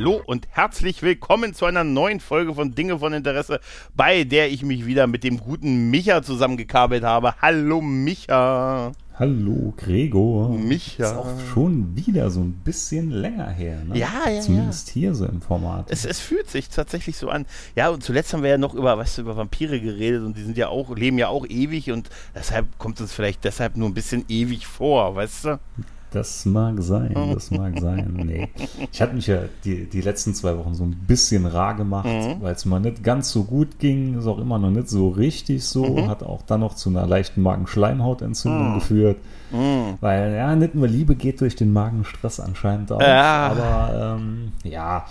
Hallo und herzlich willkommen zu einer neuen Folge von Dinge von Interesse, bei der ich mich wieder mit dem guten Micha zusammengekabelt habe. Hallo Micha. Hallo Gregor. Micha. Ist auch schon wieder so ein bisschen länger her. Ne? Ja, ja, Zumindest ja. hier so im Format. Es, es fühlt sich tatsächlich so an. Ja, und zuletzt haben wir ja noch über, weißt du, über Vampire geredet und die sind ja auch, leben ja auch ewig und deshalb kommt uns vielleicht deshalb nur ein bisschen ewig vor, weißt du? Das mag sein, das mag sein. Nee. Ich hatte mich ja die, die letzten zwei Wochen so ein bisschen rar gemacht, Mhm. weil es mal nicht ganz so gut ging, ist auch immer noch nicht so richtig so, Mhm. hat auch dann noch zu einer leichten Magenschleimhautentzündung Mhm. geführt. Weil ja, nicht nur Liebe geht durch den Magenstress anscheinend auch, Ja. aber ähm, ja.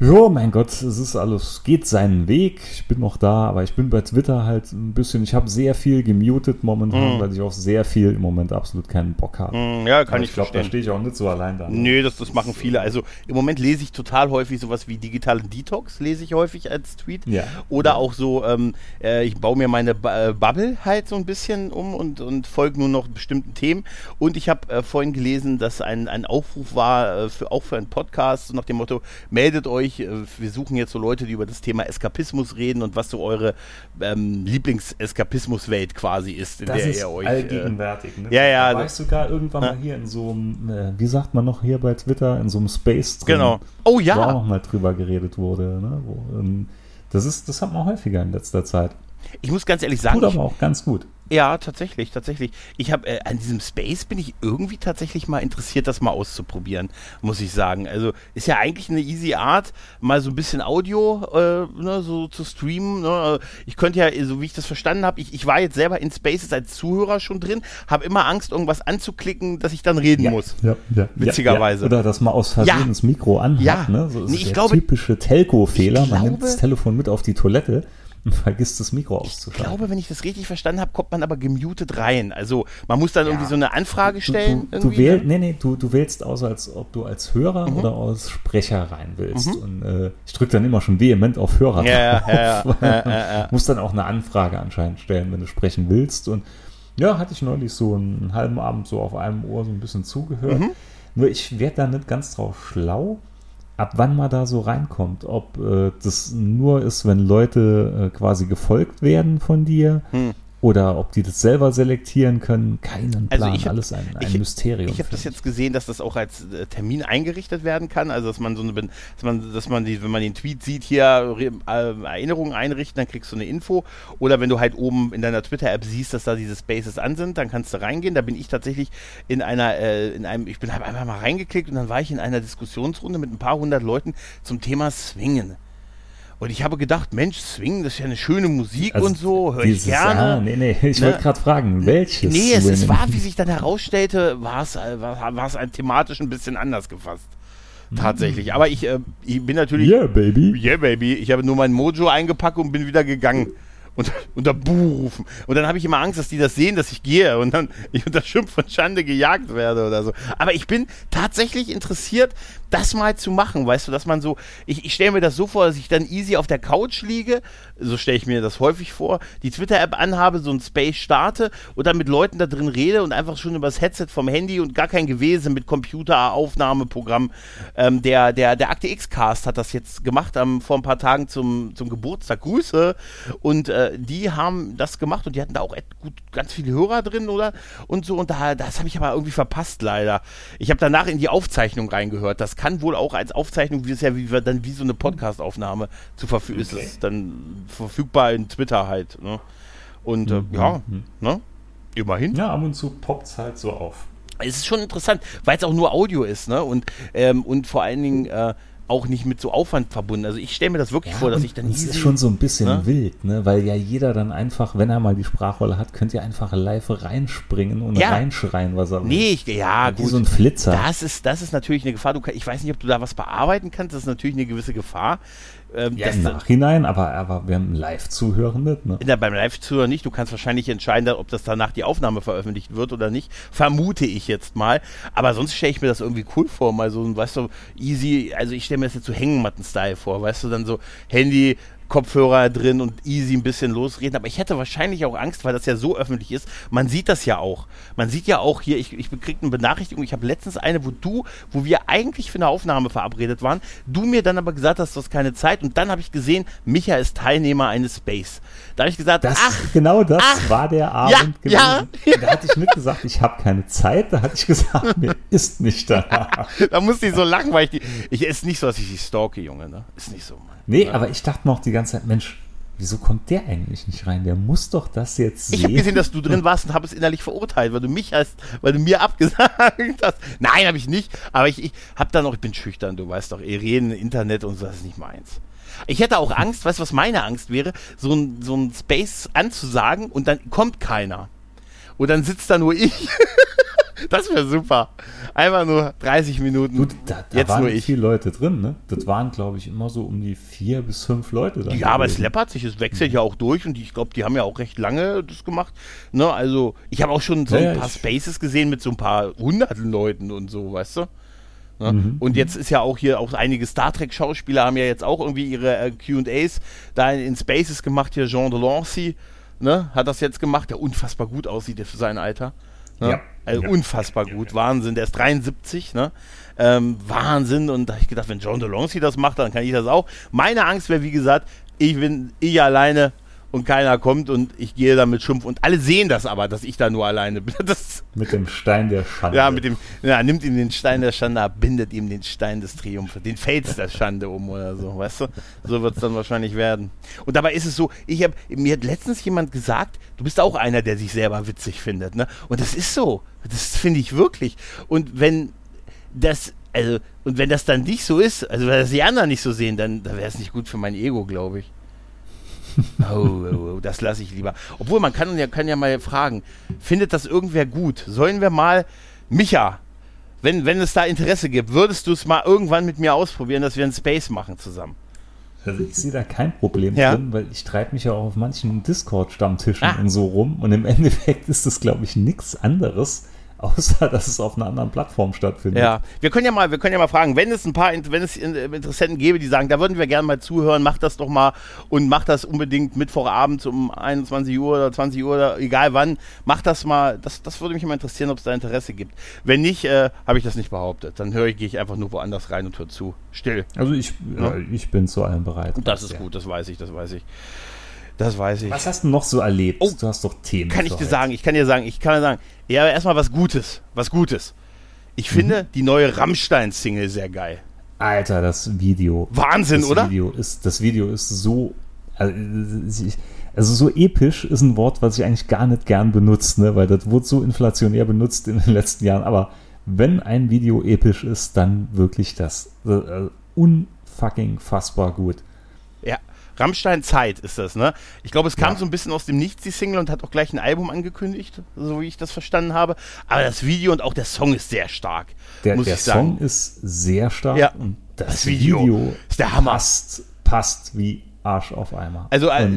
Ja, mein Gott, es ist alles, geht seinen Weg. Ich bin noch da, aber ich bin bei Twitter halt ein bisschen, ich habe sehr viel gemutet momentan, Mhm. weil ich auf sehr viel im Moment absolut keinen Bock habe. Hm, Ja, kann Aber ich, ich glaube, da stehe ich auch nicht so allein da. ne? Nö, das, das machen viele. Also im Moment lese ich total häufig sowas wie digitalen Detox, lese ich häufig als Tweet. Ja. Oder auch so, ähm, äh, ich baue mir meine äh, Bubble halt so ein bisschen um und, und folge nur noch bestimmten Themen. Und ich habe äh, vorhin gelesen, dass ein, ein Aufruf war, äh, für, auch für einen Podcast, so nach dem Motto, meldet euch, äh, wir suchen jetzt so Leute, die über das Thema Eskapismus reden und was so eure ähm, Lieblings-Eskapismus-Welt quasi ist, in Das der ist ihr euch... Äh, allgegenwärtig. Ne? ja, ja, Da war ich sogar irgendwann mal hier in so einem, äh, wie sagt man noch hier bei Twitter, in so einem Space drin. genau. Oh ja. Wo auch noch mal drüber geredet wurde. Ne? Wo, ähm, das, ist, das hat man häufiger in letzter Zeit. Ich muss ganz ehrlich sagen, Tut aber auch ganz gut. Ja, tatsächlich, tatsächlich. Ich habe äh, an diesem Space bin ich irgendwie tatsächlich mal interessiert, das mal auszuprobieren, muss ich sagen. Also ist ja eigentlich eine easy Art, mal so ein bisschen Audio äh, ne, so zu streamen. Ne? Ich könnte ja, so wie ich das verstanden habe, ich, ich war jetzt selber in Spaces als Zuhörer schon drin, habe immer Angst, irgendwas anzuklicken, dass ich dann reden muss. Ja, ja, Witzigerweise. Ja, Oder dass man aus Versehen Ja. das Mikro anhat. Ja. Ne? So ist Nee, ich der glaube- typische Telco-Fehler. Man nimmt das Telefon mit auf die Toilette und vergisst das Mikro Ich auszuschalten. glaube, wenn ich das richtig verstanden habe, kommt man aber gemutet rein. Also man muss dann Ja. irgendwie so eine Anfrage Du, stellen. du, du, irgendwie, wähl, ne? nee, nee, du, du wählst aus, als ob du als Hörer Mhm. oder als Sprecher rein willst. Und äh, ich drücke dann immer schon vehement auf Hörer Ja, ja, drauf. ja, ja, ja, ja, ja. Musst dann auch eine Anfrage anscheinend stellen, wenn du sprechen willst. Und ja, hatte ich neulich so einen halben Abend so auf einem Ohr so ein bisschen zugehört. Mhm. Nur ich werde da nicht ganz drauf schlau, ab wann man da so reinkommt. Ob äh, das nur ist, wenn Leute äh, quasi gefolgt werden von dir. Hm. Oder ob die das selber selektieren können, keinen Also Plan. ich hab- Alles ein, ein ich- Mysterium. Ich habe das jetzt gesehen, dass das auch als äh, Termin eingerichtet werden kann. Also dass man so eine, dass man, dass man die, wenn man den Tweet sieht, hier Re- äh, Erinnerungen einrichten, dann kriegst du eine Info. Oder wenn du halt oben in deiner Twitter-App siehst, dass da diese Spaces an sind, dann kannst du reingehen. Da bin ich tatsächlich in einer, äh, in einem, ich bin einfach mal reingeklickt und dann war ich in einer Diskussionsrunde mit ein paar hundert Leuten zum Thema Swingen. Und ich habe gedacht, Mensch, Swingen, das ist ja eine schöne Musik Also und so, höre ich dieses- gerne. Ah, nee, nee, ich Ne? wollte gerade fragen, welches? Nee, es, es war, wie sich dann herausstellte, war es, äh, war, war es ein thematisch ein bisschen anders gefasst. Tatsächlich. Aber ich, äh, ich bin natürlich. Yeah, baby. Yeah, baby. Ich habe nur mein Mojo eingepackt und bin wieder gegangen. Und unter Buh rufen. Und dann habe ich immer Angst, dass die das sehen, dass ich gehe und dann ich unter Schimpf und Schande gejagt werde oder so. Aber ich bin tatsächlich interessiert, das mal zu machen, weißt du, dass man so, ich, ich stelle mir das so vor, dass ich dann easy auf der Couch liege, so stelle ich mir das häufig vor, die Twitter-App anhabe, so ein Space starte und dann mit Leuten da drin rede und einfach schon übers Headset vom Handy und gar kein Gewese mit Computeraufnahmeprogramm. Ähm, der, der, der Akte X-Cast hat das jetzt gemacht am, vor ein paar Tagen zum, zum Geburtstag. Grüße. Und äh, die haben das gemacht und die hatten da auch gut, ganz viele Hörer drin, oder? Und so, und da, das habe ich aber irgendwie verpasst, leider. Ich habe danach in die Aufzeichnung reingehört. Das kann wohl auch als Aufzeichnung, wie es ja wie, dann wie so eine Podcast-Aufnahme zu verfügen ist, Okay. es dann verfügbar in Twitter halt. Ne? Und äh, ja, ne? Immerhin. Ja, ab und zu poppt es halt so auf. Es ist schon interessant, weil es auch nur Audio ist, ne? Und, ähm, und vor allen Dingen äh, auch nicht mit so Aufwand verbunden. Also ich stelle mir das wirklich vor, dass ich dann es easy- ist schon so ein bisschen ne? wild, ne? weil ja jeder dann einfach, wenn er mal die Sprachrolle hat, könnte ja einfach live reinspringen und Ja. reinschreien, was er will. Nee, ich, ja, Wie gut. so ein Flitzer. Das ist, das ist natürlich eine Gefahr. Du, ich weiß nicht, ob du da was bearbeiten kannst. Das ist natürlich eine gewisse Gefahr. Ähm, Ja, im Nachhinein, aber, aber wir haben Live-Zuhören nicht, ne? Ja, beim Live-Zuhörer nicht. Du kannst wahrscheinlich entscheiden, ob das danach die Aufnahme veröffentlicht wird oder nicht. Vermute ich jetzt mal. Aber sonst stelle ich mir das irgendwie cool vor. Mal so, ein, weißt du, easy. Also ich stelle mir das jetzt so Hängematten-Style vor. Weißt du, dann so Handy, Kopfhörer drin und easy ein bisschen losreden. Aber ich hätte wahrscheinlich auch Angst, weil das ja so öffentlich ist. Man sieht das ja auch. Man sieht ja auch hier, ich, ich bekriege eine Benachrichtigung. Ich habe letztens eine, wo du, wo wir eigentlich für eine Aufnahme verabredet waren, du mir dann aber gesagt hast, du hast keine Zeit. Und dann habe ich gesehen, Micha ist Teilnehmer eines Space. Da habe ich gesagt, Das, ach, genau das ach, war der Abend ja, gewesen. Da hatte ich nicht gesagt, ich habe keine Zeit. Da hatte ich gesagt, mir ist nicht danach. da musste ich so lachen, weil ich die. Ich ist nicht so, dass ich die stalke, Junge, ne? Ist nicht so, Mann. Nee, Ja. aber ich dachte noch die ganze Zeit, Mensch, wieso kommt der eigentlich nicht rein? Der muss doch das jetzt sehen. Ich habe gesehen, dass du drin warst und habe es innerlich verurteilt, weil du mich hast, weil du mir abgesagt hast. Nein, habe ich nicht. Aber ich, ich habe dann noch, ich bin schüchtern, du weißt doch, eh reden, Internet und so, das ist nicht meins. Ich hätte auch Angst, weißt du, was meine Angst wäre, so ein, so ein Space anzusagen und dann kommt keiner. Und dann sitzt da nur ich. das wäre super. Einfach nur 30 Minuten. Gut, da, da Jetzt waren nur ich. viele Leute drin, ne? Das waren, glaube ich, immer so um die vier bis fünf Leute. dann Ja, aber es läppert sich, es wechselt ja auch durch und ich glaube, die haben ja auch recht lange das gemacht. Ne, also ich habe auch schon so Ja, ein paar Spaces gesehen mit so ein paar hunderten Leuten und so, weißt du? Ne? Mhm. Und jetzt ist ja auch hier auch einige Star Trek Schauspieler haben ja jetzt auch irgendwie ihre äh, Q&As da in, in Spaces gemacht. Hier Jean Delancey, ne, hat das jetzt gemacht, der unfassbar gut aussieht für sein Alter. Ne? Ja. Also Ja. unfassbar gut, Wahnsinn. Der ist 73, ne? Ähm, Wahnsinn. Und da habe ich gedacht, wenn John Delancey das macht, dann kann ich das auch. Meine Angst wäre, wie gesagt, ich bin ich alleine und keiner kommt und ich gehe da mit Schimpf und alle sehen das aber, dass ich da nur alleine bin. Das, Mit dem Stein der Schande. ja, mit dem, ja, nimmt ihm den Stein der Schande ab, bindet ihm den Stein des Triumphes, den Fels der Schande um oder so, weißt du? So wird es dann wahrscheinlich werden. Und dabei ist es so, ich habe, mir hat letztens jemand gesagt, du bist auch einer, der sich selber witzig findet, ne? Und das ist so. Das finde ich wirklich. Und wenn das, also, und wenn das dann nicht so ist, also wenn das die anderen nicht so sehen, dann, dann wäre es nicht gut für mein Ego, glaube ich. Oh, oh, oh, das lasse ich lieber. Obwohl, man kann ja, kann ja mal fragen, findet das irgendwer gut? Sollen wir mal, Micha, wenn, wenn es da Interesse gibt, würdest du es mal irgendwann mit mir ausprobieren, dass wir einen Space machen zusammen? Also ich sehe da kein Problem Ja. drin, weil ich treibe mich ja auch auf manchen Discord-Stammtischen Ah. und so rum. Und im Endeffekt ist das, glaube ich, nichts anderes, außer dass es auf einer anderen Plattform stattfindet. Ja, wir können ja mal, wir können ja mal fragen, wenn es ein paar, wenn es äh, Interessenten gäbe, die sagen, da würden wir gerne mal zuhören, macht das doch mal und macht das unbedingt Mittwochabend um 21 Uhr oder 20 Uhr oder egal wann, macht das mal, das, das würde mich immer interessieren, ob es da Interesse gibt. Wenn nicht, äh, habe ich das nicht behauptet. Dann höre ich, gehe ich einfach nur woanders rein und höre zu. Still. Also ich, Ja. äh, ich bin zu allem bereit. Das ist Ja. gut, das weiß ich, das weiß ich. Das weiß ich. Was hast du noch so erlebt? Oh, du hast doch Themen. kann ich dir heute. sagen, ich kann dir sagen, ich kann dir sagen, ja, aber erstmal was Gutes, was Gutes. Ich finde die neue Rammstein-Single sehr geil. Alter, das Video. Wahnsinn, das oder? Video ist, das Video ist so. Also, also so episch ist ein Wort, was ich eigentlich gar nicht gern benutze, ne? weil das wurde so inflationär benutzt in den letzten Jahren. Aber wenn ein Video episch ist, dann wirklich das. Äh, unfucking fassbar gut. Ja, Rammstein Zeit ist das, ne? Ich glaube, es kam Ja. so ein bisschen aus dem Nichts, die Single, und hat auch gleich ein Album angekündigt, so wie ich das verstanden habe. Aber das Video und auch der Song ist sehr stark, Der, muss der ich sagen. Song ist sehr stark Ja, und das, das Video Video, ist der Hammer. Passt, passt wie Arsch auf Eimer. Also, äh,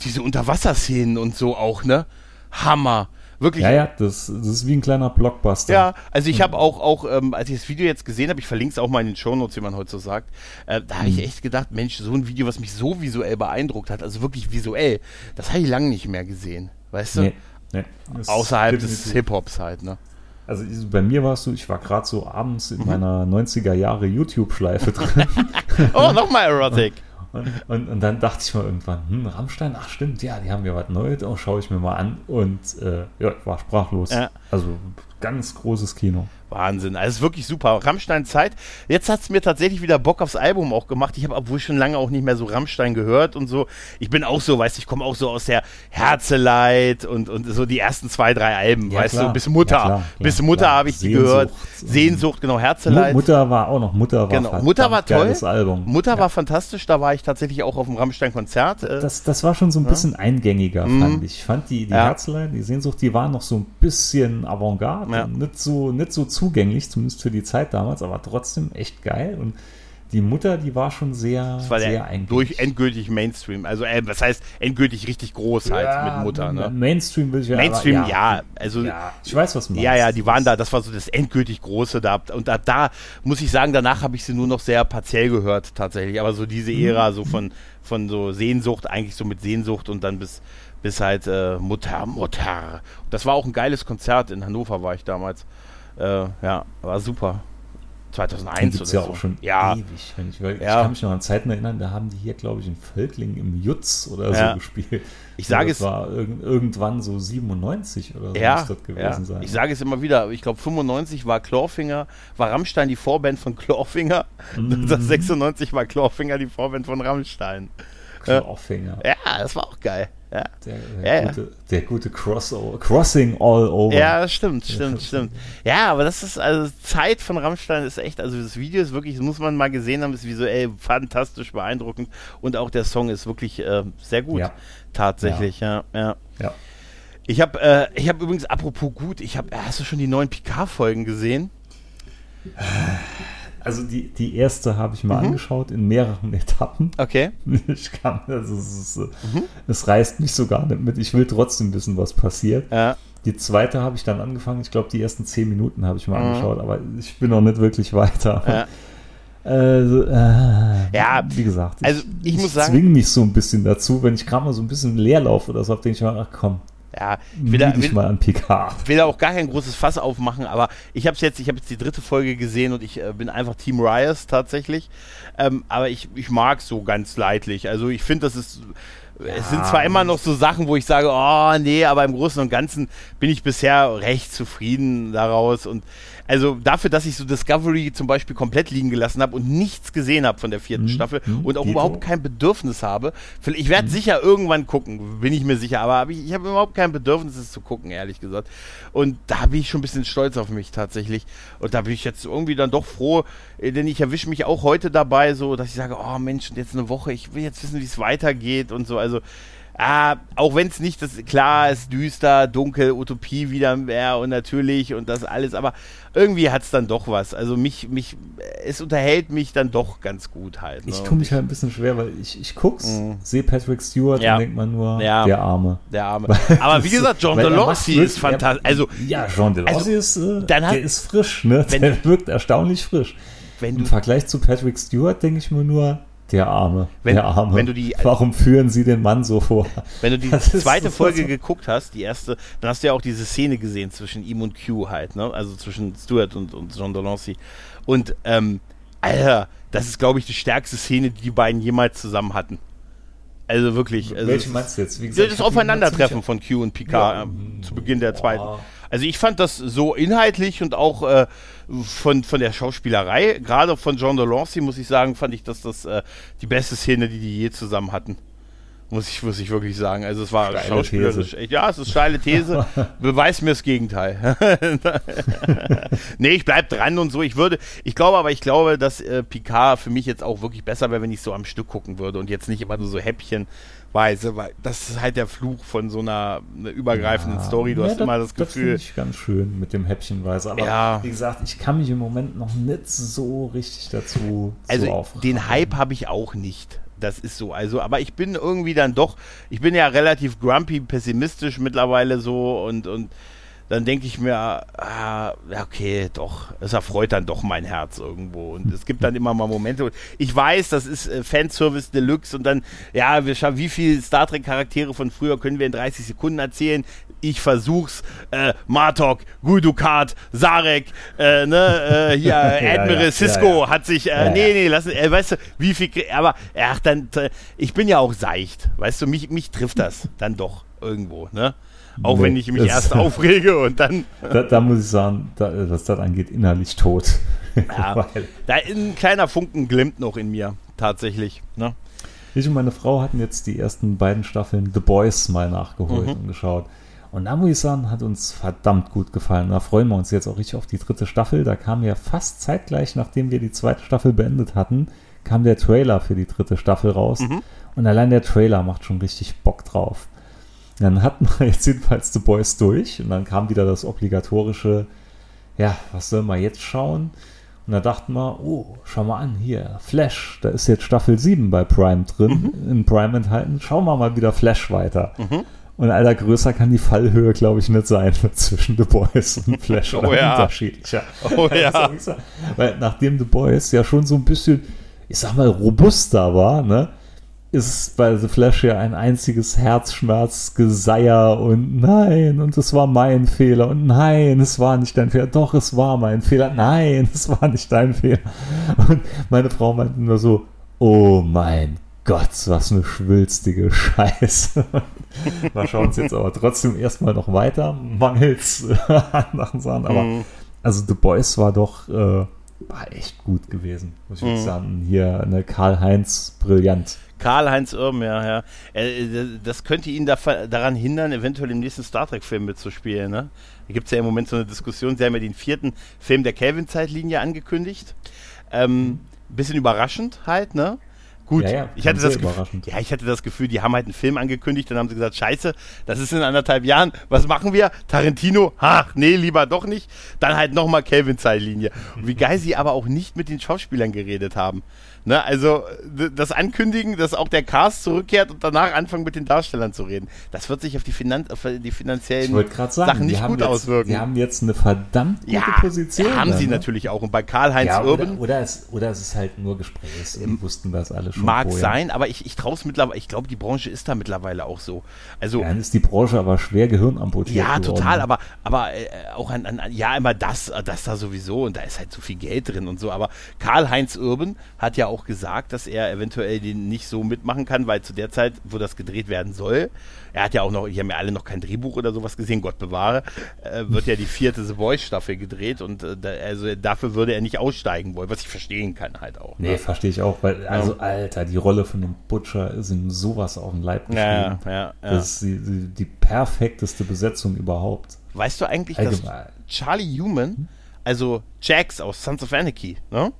Diese Unterwasserszenen und so auch, ne? Hammer. Wirklich. ja, ja, das, das ist wie ein kleiner Blockbuster. Ja, also ich habe auch, auch ähm, als ich das Video jetzt gesehen habe, ich verlinke es auch mal in den Shownotes, wie man heute so sagt, äh, da habe ich Mhm. echt gedacht, Mensch, so ein Video, was mich so visuell beeindruckt hat, also wirklich visuell, das habe ich lange nicht mehr gesehen, weißt du? Nee, nee, Außerhalb des Hip-Hops halt, ne? Also bei mir war es so, ich war gerade so abends Mhm. in meiner 90er Jahre YouTube-Schleife drin. Oh, nochmal Erotic. Und, und, und dann dachte ich mal irgendwann, hm, Rammstein, ach stimmt, ja, die haben ja was Neues, oh, schaue ich mir mal an. Und äh, ja, ich war sprachlos. Ja. Also ganz großes Kino. Wahnsinn, also wirklich super. Rammstein Zeit. Jetzt hat es mir tatsächlich wieder Bock aufs Album auch gemacht. Ich habe, obwohl ich schon lange auch nicht mehr so Rammstein gehört und so. Ich bin auch so, weißt du, ich komme auch so aus der Herzeleid und, und so die ersten zwei, drei Alben, Ja, weißt klar. du, bis Mutter. Ja, klar, klar, bis Mutter habe ich die gehört. Sehnsucht, genau, Herzeleid. Mutter war auch noch, Mutter war Genau, Mutter war toll. Album. Mutter Ja. war fantastisch, da war ich tatsächlich auch auf dem Rammstein-Konzert. Äh, Das, das war schon so ein bisschen eingängiger, fand ich. Ich fand die, die Mhm. Herzlein, die Sehnsucht, die waren noch so ein bisschen Avantgarde, Ja. und nicht so, nicht so zugänglich, zumindest für die Zeit damals, aber trotzdem echt geil. Und die Mutter, die war schon sehr, Das war sehr der durch endgültig Mainstream. Also, äh, was heißt endgültig richtig groß halt Ja, mit Mutter, ne? Mainstream will ich ja. Mainstream, aber, ja. Also, Ja, ich weiß, was du Ja, ja, die waren da, das war so das endgültig Große da. Und da, da muss ich sagen, danach habe ich sie nur noch sehr partiell gehört, tatsächlich. Aber so diese. Ära, so von, von so Sehnsucht, eigentlich so mit Sehnsucht und dann bis, bis halt äh, Mutter, Mutter. Das war auch ein geiles Konzert. In Hannover war ich damals. Äh, ja, war super. 2001 Den oder gibt's ja so. auch schon ja, ewig. Wenn ich, Ja. ich kann mich noch an Zeiten erinnern, da haben die hier, glaube ich, in Völkling im Jutz oder Ja. so gespielt. Ich sage das es- war irg irgendwann so 97 oder so ja, muss das gewesen sein. ich sage es immer wieder, ich glaube 95 war Clawfinger, war Rammstein die Vorband von Clawfinger, Mhm. 96 war Clawfinger die Vorband von Rammstein. Aufhänger. Ja, das war auch geil. Ja, Der, Ja, der, ja. gute, der gute Crossover, Crossing All Over. ja das stimmt, stimmt, stimmt. Ja, aber das ist, also Zeit von Rammstein ist echt, also das Video ist wirklich, das muss man mal gesehen haben, ist visuell fantastisch beeindruckend und auch der Song ist wirklich äh, sehr gut. Ja. Tatsächlich, ja, ja. Ja. Ich habe äh, ich hab übrigens, apropos gut, ich habe, hast du schon die neuen Picard-Folgen gesehen? Also die, die erste habe ich mal Mhm. angeschaut in mehreren Etappen. Okay. Ich kann, also es, ist, äh, Mhm. es reißt mich so gar nicht mit. Ich will trotzdem wissen, was passiert. Ja. Die zweite habe ich dann angefangen. Ich glaube, die ersten zehn Minuten habe ich mal Mhm. angeschaut, aber ich bin noch nicht wirklich weiter. Ja. Also, äh, Ja, wie gesagt, also ich muss sagen- zwinge mich so ein bisschen dazu, wenn ich gerade mal so ein bisschen Leerlauf oder so, denke ich mal, ach komm, Ja, ich will, da, will mal an Picard. will da auch gar kein großes Fass aufmachen, aber ich habe jetzt, ich habe jetzt die dritte Folge gesehen und ich äh, bin einfach Team Riot tatsächlich. Ähm, aber ich, ich mag so ganz leidlich. Also ich finde, das ist. Es sind zwar immer noch so Sachen, wo ich sage, oh nee, aber im Großen und Ganzen bin ich bisher recht zufrieden daraus. Und also dafür, dass ich so Discovery zum Beispiel komplett liegen gelassen habe und nichts gesehen habe von der vierten Mhm. Staffel Mhm. und auch Geht überhaupt kein Bedürfnis habe. Ich werde sicher irgendwann gucken, bin ich mir sicher, aber hab ich, ich habe überhaupt kein Bedürfnis, es zu gucken, ehrlich gesagt. Und da bin ich schon ein bisschen stolz auf mich tatsächlich. Und da bin ich jetzt irgendwie dann doch froh, äh, denn ich erwische mich auch heute dabei, so dass ich sage, oh Mensch, jetzt eine Woche, ich will jetzt wissen, wie es weitergeht und so. Also Ah, auch wenn es nicht das klar ist, düster, dunkel, Utopie wieder mehr und natürlich und das alles, aber irgendwie hat es dann doch was. Also mich, mich, es unterhält mich dann doch ganz gut halt. Ne? Ich tue mich halt ein bisschen schwer, weil ich, ich guck's, Mhm. sehe Patrick Stewart Ja. und denkt man nur, Ja. der Arme. Der Arme. Aber wie gesagt, John macht ist fantastisch. Also, ja, John DeLorsey also, ist, äh, dann hat- der ist frisch, ne? wenn- der wirkt erstaunlich frisch. wenn Im Vergleich zu Patrick Stewart denke ich mir nur, der Arme, Wenn- der Arme. wenn du die- Warum führen sie den Mann so vor? wenn du die Das zweite so- Folge so- geguckt hast, die erste, dann hast du ja auch diese Szene gesehen zwischen ihm und Q halt, ne? Also zwischen Stuart und, und John DeLorsey. Und, ähm, Alter, das ist, glaube ich, die stärkste Szene, die die beiden jemals zusammen hatten. Also wirklich. Also Welche meinst du jetzt? Wie gesagt, das Aufeinandertreffen von Q und Picard Ja. ähm, zu Beginn der zweiten. Boah. Also ich fand das so inhaltlich und auch äh, von, von der Schauspielerei, gerade von John DeLancey, muss ich sagen, fand ich, dass das äh, die beste Szene, die die je zusammen hatten. Muss ich, muss ich wirklich sagen. Also es war Steile schauspielerisch These. Ja, es ist steile These. Beweis mir das Gegenteil. nee, ich bleib dran und so. Ich würde, ich glaube aber, ich glaube, dass äh, Picard für mich jetzt auch wirklich besser wäre, wenn ich so am Stück gucken würde und jetzt nicht immer nur so häppchenweise, weil das ist halt der Fluch von so einer, einer übergreifenden Story. Du Ja, hast immer das Das finde Gefühl, ich ganz schön mit dem Häppchenweise. Aber Ja. wie gesagt, ich kann mich im Moment noch nicht so richtig dazu also so den Hype habe ich auch nicht. Das ist so. Also, aber ich bin irgendwie dann doch, ich bin ja relativ grumpy, pessimistisch mittlerweile so und, und dann denke ich mir, ah, ja, okay, doch, es erfreut dann doch mein Herz irgendwo. Und es gibt dann immer mal Momente. Ich weiß, das ist äh, Fanservice Deluxe und dann, ja, wir schauen, wie viele Star Trek-Charaktere von früher können wir in 30 Sekunden erzählen. Ich versuch's. Äh, Martok, Guldukat, Sarek, äh, ne, äh, hier, Admiral ja, Cisco ja, ja. hat sich, äh, Ja, nee, ja. nee, lassen, äh, weißt du, wie viel, aber, ach, dann, äh, ich bin ja auch seicht, weißt du, mich, mich trifft das dann doch irgendwo, ne? Auch Nee, wenn ich mich erst aufrege und dann, da, da muss ich sagen, da, was das angeht, innerlich tot. ja, da ein kleiner Funken glimmt noch in mir, tatsächlich, ne? ich und meine Frau hatten jetzt die ersten beiden Staffeln The Boys mal nachgeholt Mhm. und geschaut. Und da muss ich sagen, hat uns verdammt gut gefallen. Da freuen wir uns jetzt auch richtig auf die dritte Staffel. Da kam ja fast zeitgleich, nachdem wir die zweite Staffel beendet hatten, kam der Trailer für die dritte Staffel raus. Mhm. Und allein der Trailer macht schon richtig Bock drauf. Dann hatten wir jetzt jedenfalls The Boys durch und dann kam wieder das obligatorische, ja, was sollen wir jetzt schauen? Und da dachten wir, oh, schau mal an, hier, Flash, da ist jetzt Staffel 7 bei Prime drin, Mhm. in Prime enthalten. Schauen wir mal wieder Flash weiter. Und Alter, größer kann die Fallhöhe, glaube ich, nicht sein zwischen The Boys und Flash oder Oh ja. unterschiedlicher. Oh ja. Also, Weil nachdem The Boys ja schon so ein bisschen, ich sag mal, robuster war, ne, ist bei The Flash ja ein einziges Herzschmerzgeseier und nein, und es war mein Fehler und nein, es war nicht dein Fehler. Doch, es war mein Fehler. Nein, es war nicht dein Fehler. Und meine Frau meinte nur so, oh mein Gott, was eine schwülstige Scheiße. Wir schauen uns jetzt aber trotzdem erstmal noch weiter, mangels anderen Sachen. Aber Mhm. also The Boys war doch äh, war echt gut gewesen, muss ich Mhm. sagen. Hier eine Karl-Heinz brillant. Karl-Heinz Irm, ja, ja. Äh, Das könnte ihn da, daran hindern, eventuell im nächsten Star Trek-Film mitzuspielen. Ne? Da gibt es ja im Moment so eine Diskussion. Sie haben ja den vierten Film der Kelvin-Zeitlinie angekündigt. Ähm, bisschen überraschend halt, ne? Gut, Ja, ja, ich hatte das Gefühl, ja, ich hatte das Gefühl, die haben halt einen Film angekündigt, dann haben sie gesagt, scheiße, das ist in anderthalb Jahren, was machen wir? Tarantino, ach, nee, lieber doch nicht. Dann halt nochmal Kelvin-Zeitlinie. Wie geil sie aber auch nicht mit den Schauspielern geredet haben. Ne, also das Ankündigen, dass auch der Cast zurückkehrt und danach anfangen mit den Darstellern zu reden, das wird sich auf die, Finan auf die finanziellen sagen, Sachen nicht gut jetzt, auswirken. Die haben jetzt eine verdammt gute ja, Position. haben da, sie ne? natürlich auch. Und bei Karl-Heinz Ja, oder, Urban oder, es, oder es ist halt nur Gesprächs. Die wussten das alle schon mag vorher. sein, aber ich, ich traue es mittlerweile, ich glaube, die Branche ist da mittlerweile auch so. Also Dann ist die Branche aber schwer gehirnamputiert Ja, geworden. total, aber, aber äh, auch an, an, an, ja, immer das, äh, das da sowieso und da ist halt so viel Geld drin und so. Aber Karl-Heinz Urban hat ja auch gesagt, dass er eventuell den nicht so mitmachen kann, weil zu der Zeit, wo das gedreht werden soll, er hat ja auch noch, die haben ja alle noch kein Drehbuch oder sowas gesehen, Gott bewahre, äh, wird ja die vierte The Boys Staffel gedreht und äh, da, also dafür würde er nicht aussteigen wollen, was ich verstehen kann halt auch. Nee, ne? verstehe ich auch, weil, also, Alter, die Rolle von dem Butcher ist ihm sowas auf den Leib geschrieben. Ja, ja, ja. Das ist die, die, die perfekteste Besetzung überhaupt. Weißt du eigentlich, dass Allgemein. Charlie Human, also Jax aus Sons of Anarchy, ne?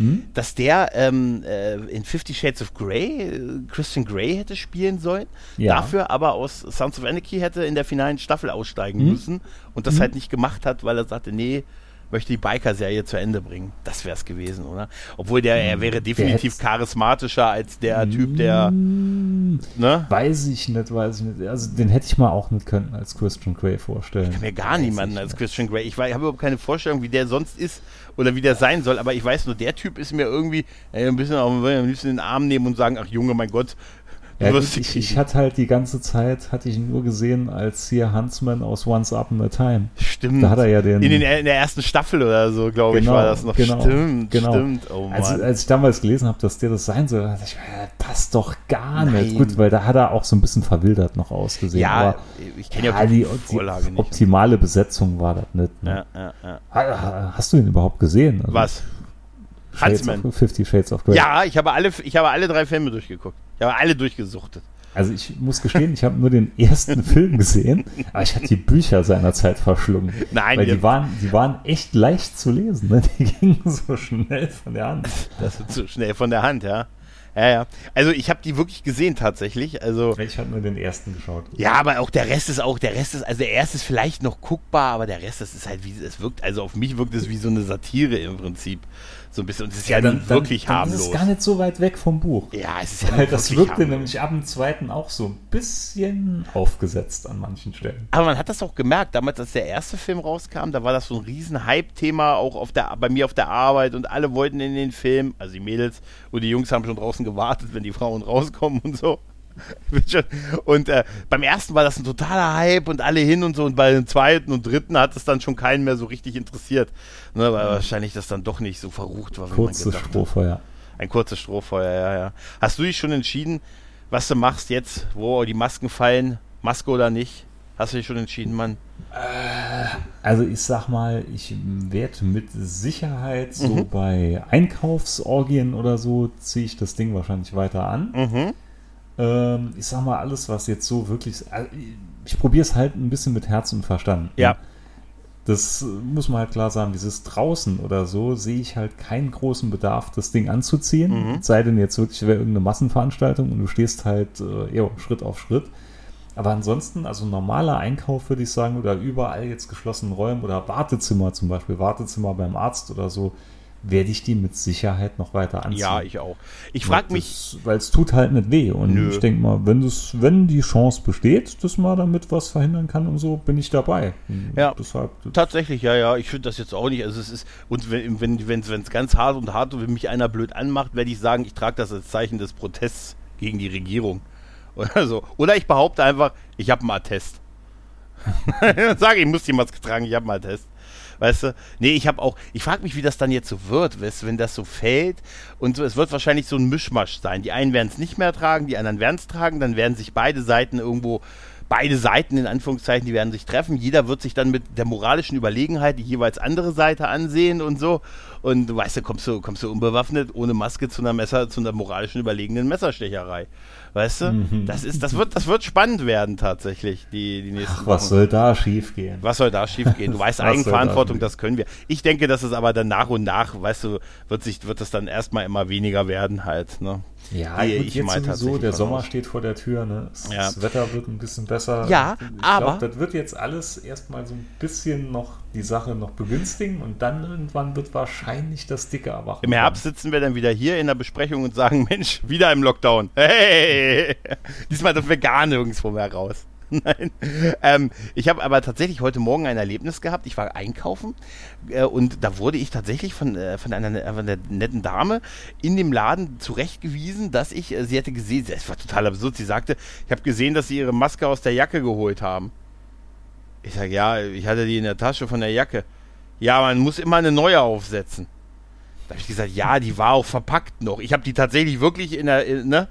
Hm? dass der ähm, äh, in Fifty Shades of Grey äh, Christian Grey hätte spielen sollen, Ja. dafür aber aus Sons of Anarchy hätte in der finalen Staffel aussteigen Hm? müssen und das halt nicht gemacht hat, weil er sagte, nee, möchte die Biker-Serie zu Ende bringen. Das wäre es gewesen, oder? Obwohl der, er wäre definitiv hätt's- charismatischer als der Typ, der, ne? Weiß ich nicht, weiß ich nicht. Also den hätte ich mal auch nicht können als Christian Grey vorstellen. mir gar Weiß niemanden ich als. Christian Grey. Ich, ich habe überhaupt keine Vorstellung, wie der sonst ist oder wie der sein soll, aber ich weiß nur, der Typ ist mir irgendwie ey, ein bisschen auf, am liebsten in den Arm nehmen und sagen, ach Junge, mein Gott, Ja, ich, ich kriegen. hatte halt die ganze Zeit, hatte ich ihn nur gesehen als hier Huntsman aus Once Upon a Time. Stimmt. Da hat er ja den. in, den, in der ersten Staffel oder so, glaube ich, Genau, war das noch. genau, stimmt, genau. stimmt. Oh als, als ich damals gelesen habe, dass der das sein soll, dachte ich, passt doch gar Nein. nicht. Gut, weil da hat er auch so ein bisschen verwildert noch ausgesehen. ja, aber ich kenne ja, ja, die, Vorlage die nicht. optimale Besetzung war das nicht. Ne? ja, ja, ja. Ha- Hast du ihn überhaupt gesehen? Also Was? Shades Huntsman. of, Fifty Shades of Grey. Ja, ich habe alle, ich habe alle drei Filme durchgeguckt. Ich habe alle durchgesuchtet. Also ich muss gestehen, ich habe nur den ersten Film gesehen, aber ich hatte die Bücher seinerzeit verschlungen. Nein, weil die waren, die waren echt leicht zu lesen. Ne? Die gingen so schnell von der Hand. Das ist zu schnell von der Hand, ja. Ja, ja. Also ich habe die wirklich gesehen tatsächlich. Also Ich habe nur den ersten geschaut. Ja, aber auch der Rest ist auch, der Rest ist, also der erste ist vielleicht noch guckbar, aber der Rest, das ist halt wie, es wirkt, also auf mich wirkt es wie so eine Satire im Prinzip. So ein bisschen, und es ist ja, nun wirklich dann harmlos. ist es gar nicht so weit weg vom Buch. ja, es ist ja Weil das wirkte harmlos. nämlich ab dem zweiten auch so ein bisschen aufgesetzt an manchen Stellen. Aber man hat das auch gemerkt, damals, als der erste Film rauskam, da war das so ein riesen Hype-Thema, auch auf der, bei mir auf der Arbeit und alle wollten in den Film, also die Mädels und die Jungs haben schon draußen gewartet, wenn die Frauen rauskommen und so. Und äh, beim ersten war das ein totaler Hype und alle hin und so und bei dem zweiten und dritten hat es dann schon keinen mehr so richtig interessiert. Ne, weil wahrscheinlich das dann doch nicht so verrucht war, Kurzes man gedacht hat. Strohfeuer. Ein kurzes Strohfeuer, ja, ja. Hast du dich schon entschieden, was du machst jetzt, wo die Masken fallen, Maske oder nicht? Hast du dich schon entschieden, Mann? Also ich sag mal, ich werde mit Sicherheit so Mhm. bei Einkaufsorgien oder so ziehe ich das Ding wahrscheinlich weiter an. Mhm. Ähm, ich sag mal, alles, was jetzt so wirklich. also Ich probiere es halt ein bisschen mit Herz und Verstand. Ja. Das muss man halt klar sagen, dieses draußen oder so sehe ich halt keinen großen Bedarf, das Ding anzuziehen. Mhm. Es sei denn jetzt wirklich wäre irgendeine Massenveranstaltung und du stehst halt äh, jo, Schritt auf Schritt. Aber ansonsten, also normaler Einkauf würde ich sagen, oder überall jetzt geschlossenen Räumen oder Wartezimmer zum Beispiel, Wartezimmer beim Arzt oder so, werde ich die mit Sicherheit noch weiter anziehen. Ja, ich auch. Ich frage mich. Weil es tut halt nicht weh. Und Nö. ich denke mal, wenn, das, wenn die Chance besteht, dass man damit was verhindern kann und so, bin ich dabei. Und Ja. Deshalb, Tatsächlich, ja, ja. Ich finde das jetzt auch nicht. Also es ist, und wenn wenn wenn es ganz hart und hart und wenn mich einer blöd anmacht, werde ich sagen, ich trage das als Zeichen des Protests gegen die Regierung. Oder so. Oder ich behaupte einfach, ich habe einen Attest. Dann sage ich, ich muss die Maske tragen, ich habe einen Attest. Weißt du? Nee, ich habe auch, ich frage mich, wie das dann jetzt so wird, weißt du, wenn das so fällt und so, es wird wahrscheinlich so ein Mischmasch sein. Die einen werden es nicht mehr tragen, die anderen werden es tragen, dann werden sich beide Seiten irgendwo, beide Seiten in Anführungszeichen, die werden sich treffen. Jeder wird sich dann mit der moralischen Überlegenheit die jeweils andere Seite ansehen und so. Und du weißt du, kommst du, kommst du unbewaffnet, ohne Maske zu einer Messer, zu einer moralischen überlegenen Messerstecherei. Weißt du? Mhm. Das ist, das wird, das wird spannend werden tatsächlich, die, die nächsten Ach, was Wochen. soll da schief gehen? Was soll da schiefgehen? Du weißt, Eigenverantwortung, da das können wir. Ich denke, dass es aber dann nach und nach, weißt du, wird sich, wird es dann erstmal immer weniger werden halt, ne? Ja, gut, ich jetzt mal sowieso, tatsächlich der Sommer aus. steht vor der Tür, ne? Das, Ja. Wetter wird ein bisschen besser. Ja, ich aber- Glaub, das wird jetzt alles erstmal so ein bisschen noch die Sache noch begünstigen und dann irgendwann wird wahrscheinlich das dicke Erwachen. Im Herbst sitzen wir dann wieder hier in der Besprechung und sagen, Mensch, wieder im Lockdown. Hey! Diesmal dürfen wir gar nirgendwo mehr raus. Nein. Ähm, ich habe aber tatsächlich heute Morgen ein Erlebnis gehabt. Ich war einkaufen äh, und da wurde ich tatsächlich von, äh, von, einer, äh, von einer netten Dame in dem Laden zurechtgewiesen, dass ich, äh, sie hätte gesehen, es war total absurd, sie sagte, ich habe gesehen, dass sie ihre Maske aus der Jacke geholt haben. Ich sage, ja, ich hatte die in der Tasche von der Jacke. Ja, man muss immer eine neue aufsetzen. Da habe ich gesagt, ja, die war auch verpackt noch. Ich habe die tatsächlich wirklich in der, in, ne,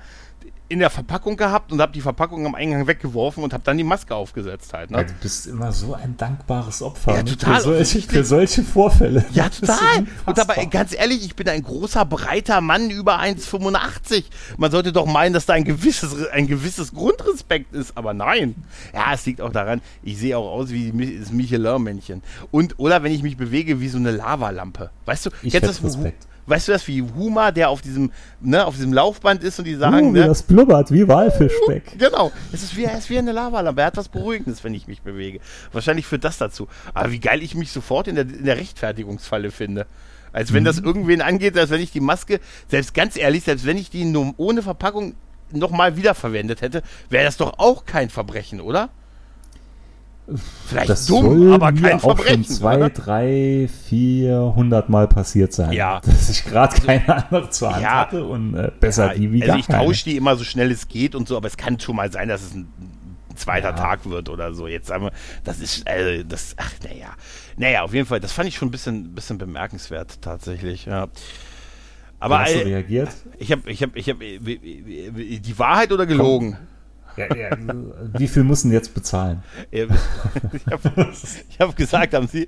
in der Verpackung gehabt und habe die Verpackung am Eingang weggeworfen und habe dann die Maske aufgesetzt halt. Ja, Ne? du bist immer so ein dankbares Opfer Ja, ne? total, für, solche, für solche Vorfälle. Ja, total. Und dabei, ganz ehrlich, ich bin ein großer, breiter Mann über 1,85. Man sollte doch meinen, dass da ein gewisses, ein gewisses Grundrespekt ist, aber nein. Ja, es liegt auch daran, ich sehe auch aus wie das Michelin-Männchen. Und, oder wenn ich mich bewege wie so eine Lavalampe. Weißt du, Ich hätte das, wo- Respekt. Weißt du das wie Huma, der auf diesem, ne, auf diesem Laufband ist und die sagen, Uh, ne, das blubbert, wie Walfischspeck. Genau, es ist wie, er ist wie eine Lavalampe. Er hat was Beruhigendes, wenn ich mich bewege. Wahrscheinlich führt das dazu. Aber wie geil ich mich sofort in der, in der Rechtfertigungsfalle finde. Als wenn das irgendwen angeht, als wenn ich die Maske, selbst ganz ehrlich, selbst wenn ich die nur ohne Verpackung nochmal wiederverwendet hätte, wäre das doch auch kein Verbrechen, oder? Vielleicht Das dumm, soll aber mir kein auch schon Verbrechen. zwei, oder? drei, vierhundert Mal passiert sein. Ja. Dass ich gerade keine andere zur Hand Ja. hatte und äh, besser Ja, die wie also ich keine. tausche die immer so schnell es geht und so, aber es kann schon mal sein, dass es ein, zweiter Ja. Tag wird oder so. Jetzt sagen wir, das ist, äh, das, ach, naja. Naja, auf jeden Fall, das fand ich schon ein bisschen, bisschen bemerkenswert, tatsächlich, ja. Aber Wie hast du äh, reagiert? ich habe, ich habe, ich habe, die Wahrheit oder gelogen? Ja, ja, wie viel mussten jetzt bezahlen? Ich habe hab gesagt, haben Sie,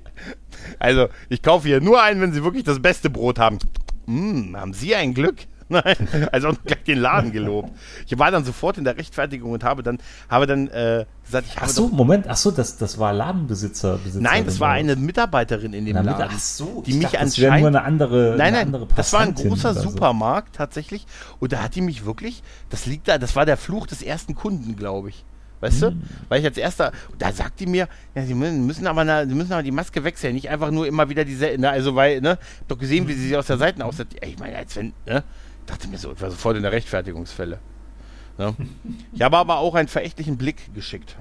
also ich kaufe hier nur ein, wenn Sie wirklich das beste Brot haben. Hm, haben Sie ein Glück? Nein, also auch gleich den Laden gelobt. Ich war dann sofort in der Rechtfertigung und habe dann, habe dann äh, gesagt, ich habe Ach so, doch, Moment, ach so, das, das war Ladenbesitzer. nein, das war Besitzerin, eine Mitarbeiterin in dem oder? Laden, Ach so, die ich mich dachte, das wäre anscheinend nur eine andere, Nein, eine nein, andere das war ein großer so. Supermarkt tatsächlich. Und da hat die mich wirklich, das liegt da, das war der Fluch des ersten Kunden, glaube ich. Weißt Hm. du? Weil ich als erster, da sagt die mir, ja, sie müssen, aber, na, sie müssen aber die Maske wechseln, nicht einfach nur immer wieder diese, ne, also weil, ne, hab doch gesehen, wie sie sich aus der Seite aussetzt. Ich meine, als wenn, ne, dachte mir so, ich war sofort in der Rechtfertigungsfälle. Ne? Ich habe aber auch einen verächtlichen Blick geschickt.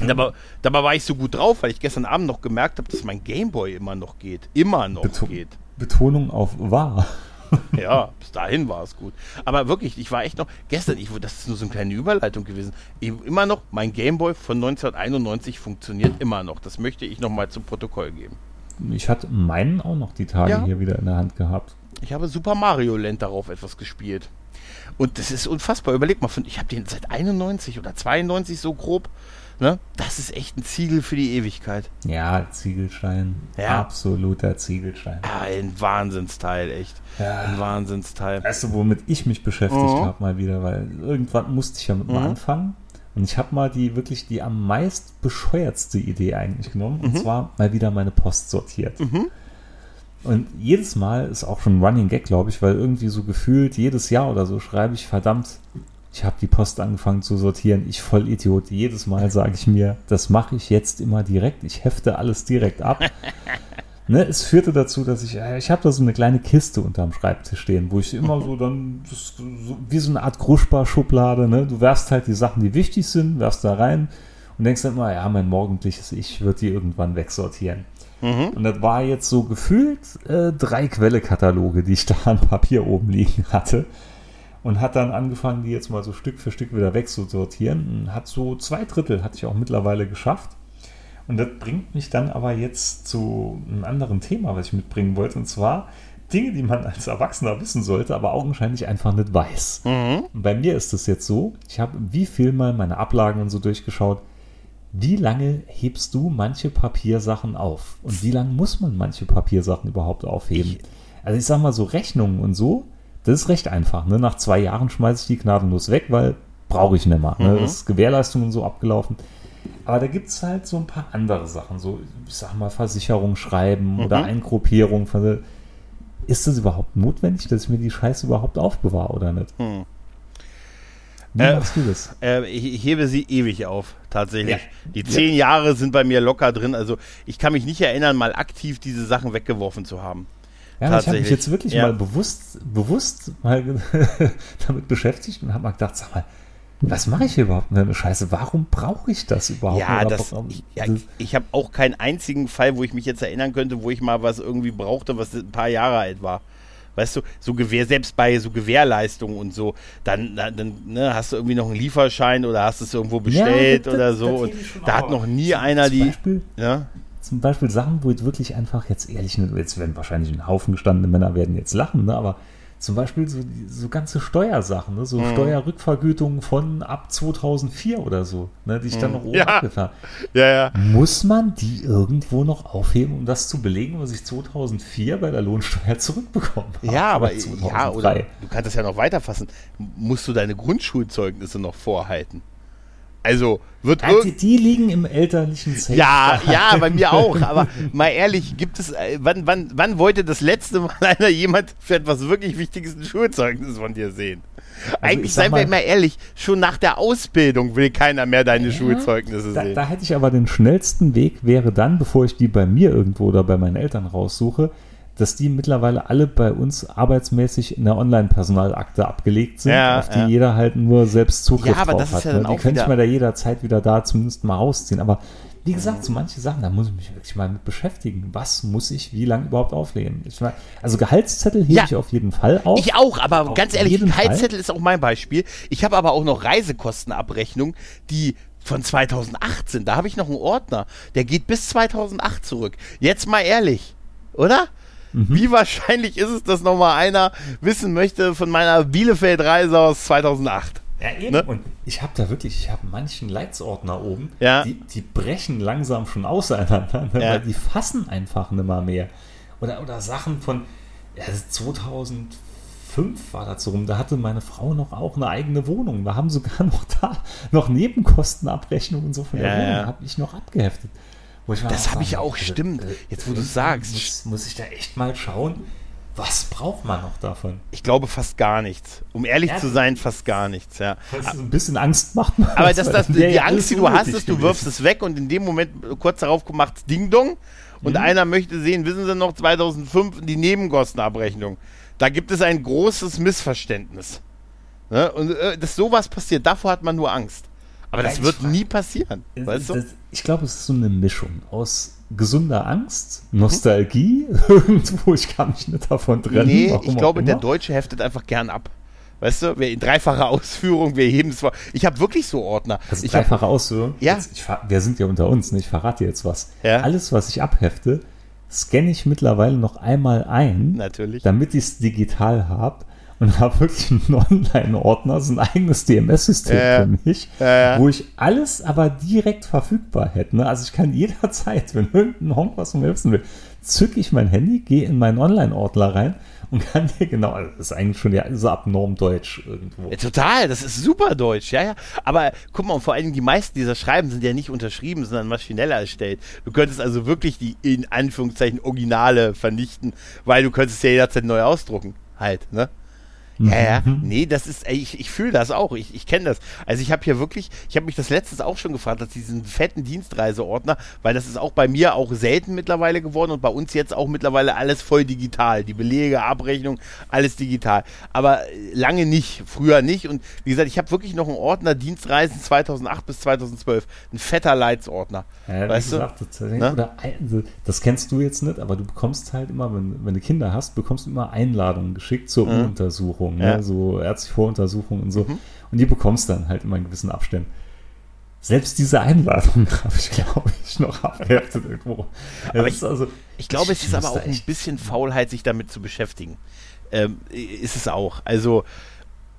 Und dabei, dabei war ich so gut drauf, weil ich gestern Abend noch gemerkt habe, dass mein Gameboy immer noch geht. Immer noch Beto geht. Betonung auf wahr. Ja, bis dahin war es gut. Aber wirklich, ich war echt noch, gestern, ich, das ist nur so eine kleine Überleitung gewesen, immer noch, mein Gameboy von 1991 funktioniert immer noch. Das möchte ich nochmal zum Protokoll geben. Ich hatte meinen auch noch die Tage Ja. hier wieder in der Hand gehabt. Ich habe Super Mario Land darauf etwas gespielt. Und das ist unfassbar. Überleg mal, ich habe den seit 91 oder 92 so grob. Ne? Das ist echt ein Ziegel für die Ewigkeit. Ja, Ziegelstein. Ja. Absoluter Ziegelstein. Ja, ein Wahnsinnsteil, echt. Ja. Ein Wahnsinnsteil. Weißt du, womit ich mich beschäftigt Mhm. habe mal wieder, weil irgendwann musste ich ja mit mal Mhm. anfangen. Und ich habe mal die wirklich die am meist bescheuertste Idee eigentlich genommen. Mhm. Und zwar mal wieder meine Post sortiert. Und jedes Mal ist auch schon ein Running Gag, glaube ich, weil irgendwie so gefühlt jedes Jahr oder so schreibe ich, verdammt, ich habe die Post angefangen zu sortieren. Ich voll Idiot. Jedes Mal sage ich mir, das mache ich jetzt immer direkt. Ich hefte alles direkt ab. ne, es führte dazu, dass ich, äh, ich habe da so eine kleine Kiste unterm Schreibtisch stehen, wo ich immer so dann, so, wie so eine Art Kruschbar-Schublade, ne, du werfst halt die Sachen, die wichtig sind, werfst da rein und denkst dann immer, ja, mein morgendliches Ich wird die irgendwann wegsortieren. Mhm. Und das war jetzt so gefühlt äh, drei Quellekataloge, die ich da an Papier oben liegen hatte. Und hat dann angefangen, die jetzt mal so Stück für Stück wieder wegzusortieren. Und hat so zwei Drittel, hatte ich auch mittlerweile geschafft. Und das bringt mich dann aber jetzt zu einem anderen Thema, was ich mitbringen wollte. Und zwar Dinge, die man als Erwachsener wissen sollte, aber augenscheinlich einfach nicht weiß. Mhm. Bei mir ist es jetzt so, ich habe wie viel mal meine Ablagen und so durchgeschaut wie lange hebst du manche Papiersachen auf? Und wie lange muss man manche Papiersachen überhaupt aufheben? Also ich sag mal so Rechnungen und so, das ist recht einfach. Ne? Nach zwei Jahren schmeiße ich die gnadenlos weg, weil brauche ich nicht mehr. Ne? Mhm. Das ist Gewährleistung und so abgelaufen. Aber da gibt es halt so ein paar andere Sachen, so ich sag mal Versicherung schreiben mhm. oder Eingruppierung. Ist das überhaupt notwendig, dass ich mir die Scheiße überhaupt aufbewahre oder nicht? Mhm. Wie äh, machst du das? Äh, ich hebe sie ewig auf, tatsächlich. Ja. Die zehn ja. Jahre sind bei mir locker drin. Also ich kann mich nicht erinnern, mal aktiv diese Sachen weggeworfen zu haben. Ja, ich habe mich jetzt wirklich ja. mal bewusst, bewusst mal damit beschäftigt und habe mal gedacht, sag mal, was mache ich hier überhaupt mit einer Scheiße? Warum brauche ich das überhaupt? Ja, das, ich, ja, ich habe auch keinen einzigen Fall, wo ich mich jetzt erinnern könnte, wo ich mal was irgendwie brauchte, was ein paar Jahre alt war weißt du, so Gewehr, selbst bei so Gewährleistungen und so, dann, dann ne, hast du irgendwie noch einen Lieferschein oder hast es irgendwo bestellt ja, das, oder so. und da hat noch nie einer die. Beispiel, ja? Zum Beispiel Sachen, wo ich wirklich einfach jetzt ehrlich, jetzt werden wahrscheinlich ein Haufen gestandene Männer werden jetzt lachen, ne, aber zum Beispiel so, so ganze Steuersachen, ne? so mhm. Steuerrückvergütungen von ab 2004 oder so, ne? die ich dann mhm. noch oben ja. abgefahren ja, ja. Muss man die irgendwo noch aufheben, um das zu belegen, was ich 2004 bei der Lohnsteuer zurückbekommen habe? Ja, aber ja, oder du kannst das ja noch weiterfassen. Musst du deine Grundschulzeugnisse noch vorhalten? Also wird ja, die, die, liegen im elterlichen Safe. Ja, ja, bei mir auch. Aber mal ehrlich, gibt es, äh, wann, wann, wann wollte das letzte Mal einer jemand für etwas wirklich Wichtiges ein Schulzeugnis von dir sehen? Also Eigentlich, seien wir mal ehrlich, schon nach der Ausbildung will keiner mehr deine ja, Schulzeugnisse da, sehen. Da hätte ich aber den schnellsten Weg, wäre dann, bevor ich die bei mir irgendwo oder bei meinen Eltern raussuche, dass die mittlerweile alle bei uns arbeitsmäßig in der Online-Personalakte abgelegt sind, ja, auf die ja. jeder halt nur selbst Zugriff ja, aber drauf das hat. Ist ja ne? dann die könnte ich mir da jederzeit wieder da zumindest mal rausziehen. Aber wie gesagt, so manche Sachen, da muss ich mich wirklich mal mit beschäftigen. Was muss ich wie lange überhaupt auflegen? Ich meine, also Gehaltszettel hebe ja, ich auf jeden Fall auf. Ich auch, aber auf ganz ehrlich, Gehaltszettel Fall. ist auch mein Beispiel. Ich habe aber auch noch Reisekostenabrechnung, die von 2018, da habe ich noch einen Ordner, der geht bis 2008 zurück. Jetzt mal ehrlich, oder? Mhm. Wie wahrscheinlich ist es, dass nochmal einer wissen möchte von meiner Bielefeld-Reise aus 2008? Ja, eben. Ne? Und ich habe da wirklich, ich habe manchen Leitsordner oben, ja. die, die brechen langsam schon auseinander, ne? ja. weil die fassen einfach nicht mehr mehr. Oder, oder Sachen von ja, 2005 war so rum, da hatte meine Frau noch auch eine eigene Wohnung. Da haben sogar noch da noch Nebenkostenabrechnungen und so von der ja, Wohnung, habe ich noch abgeheftet das habe ich auch, also, stimmt. Äh, Jetzt, wo du sagst. Muss, muss ich da echt mal schauen, was braucht man noch davon? Ich glaube fast gar nichts. Um ehrlich ja, zu sein, fast gar nichts, ja. Das ein bisschen Angst macht man. Aber das, das, die Angst, die du hast, ist, du wirfst es weg und in dem Moment, kurz darauf macht es Ding Dong und mhm. einer möchte sehen, wissen Sie noch, 2005 die Nebenkostenabrechnung. Da gibt es ein großes Missverständnis. Ne? Und äh, dass sowas passiert, davor hat man nur Angst. Aber das wird nie passieren. Weißt du? ich glaube, es ist so eine Mischung aus gesunder Angst, Nostalgie, mhm. irgendwo, ich kann mich nicht davon trennen. Nee, ich glaube, der Deutsche heftet einfach gern ab. Weißt du, wir in dreifacher Ausführung, wir heben es vor. Ich habe wirklich so Ordner. Also ich dreifache hab, Ausführung? Ja. Jetzt, ich, wir sind ja unter uns, ne? ich verrate dir jetzt was. Ja? Alles, was ich abhefte, scanne ich mittlerweile noch einmal ein. Natürlich. Damit ich es digital habe und habe wirklich einen Online-Ordner, so ein eigenes DMS-System ja, für mich, ja, wo ich alles aber direkt verfügbar hätte. Ne? Also ich kann jederzeit, wenn irgendein Honk was mir helfen will, zücke ich mein Handy, gehe in meinen Online-Ordner rein und kann dir genau, also das ist eigentlich schon ja so abnorm deutsch irgendwo. Ja, total, das ist super deutsch, ja, ja. Aber guck mal, und vor allen Dingen die meisten dieser Schreiben sind ja nicht unterschrieben, sondern maschinell erstellt. Du könntest also wirklich die in Anführungszeichen Originale vernichten, weil du könntest ja jederzeit neu ausdrucken. Halt, ne? Ja, ja, nee, das ist, ey, ich, ich fühle das auch, ich, ich kenne das. Also ich habe hier wirklich, ich habe mich das letztes auch schon gefragt, dass diesen fetten Dienstreiseordner, weil das ist auch bei mir auch selten mittlerweile geworden und bei uns jetzt auch mittlerweile alles voll digital. Die Belege, Abrechnung, alles digital. Aber lange nicht, früher nicht. Und wie gesagt, ich habe wirklich noch einen Ordner Dienstreisen 2008 bis 2012. Ein fetter Leitsordner. Ja, weißt gesagt, du? Das, oder, also, das kennst du jetzt nicht, aber du bekommst halt immer, wenn, wenn du Kinder hast, bekommst du immer Einladungen geschickt zur mhm. Untersuchung. Untersuchungen, ja. ne? so ärztliche Voruntersuchungen und so. Mhm. Und die bekommst dann halt immer in gewissen Abständen. Selbst diese Einladung habe ich, glaube ich, noch abgeheftet irgendwo. Aber ich, also, ich glaube, es ist aber auch ein bisschen Faulheit, sich damit zu beschäftigen. Ähm, ist es auch. Also,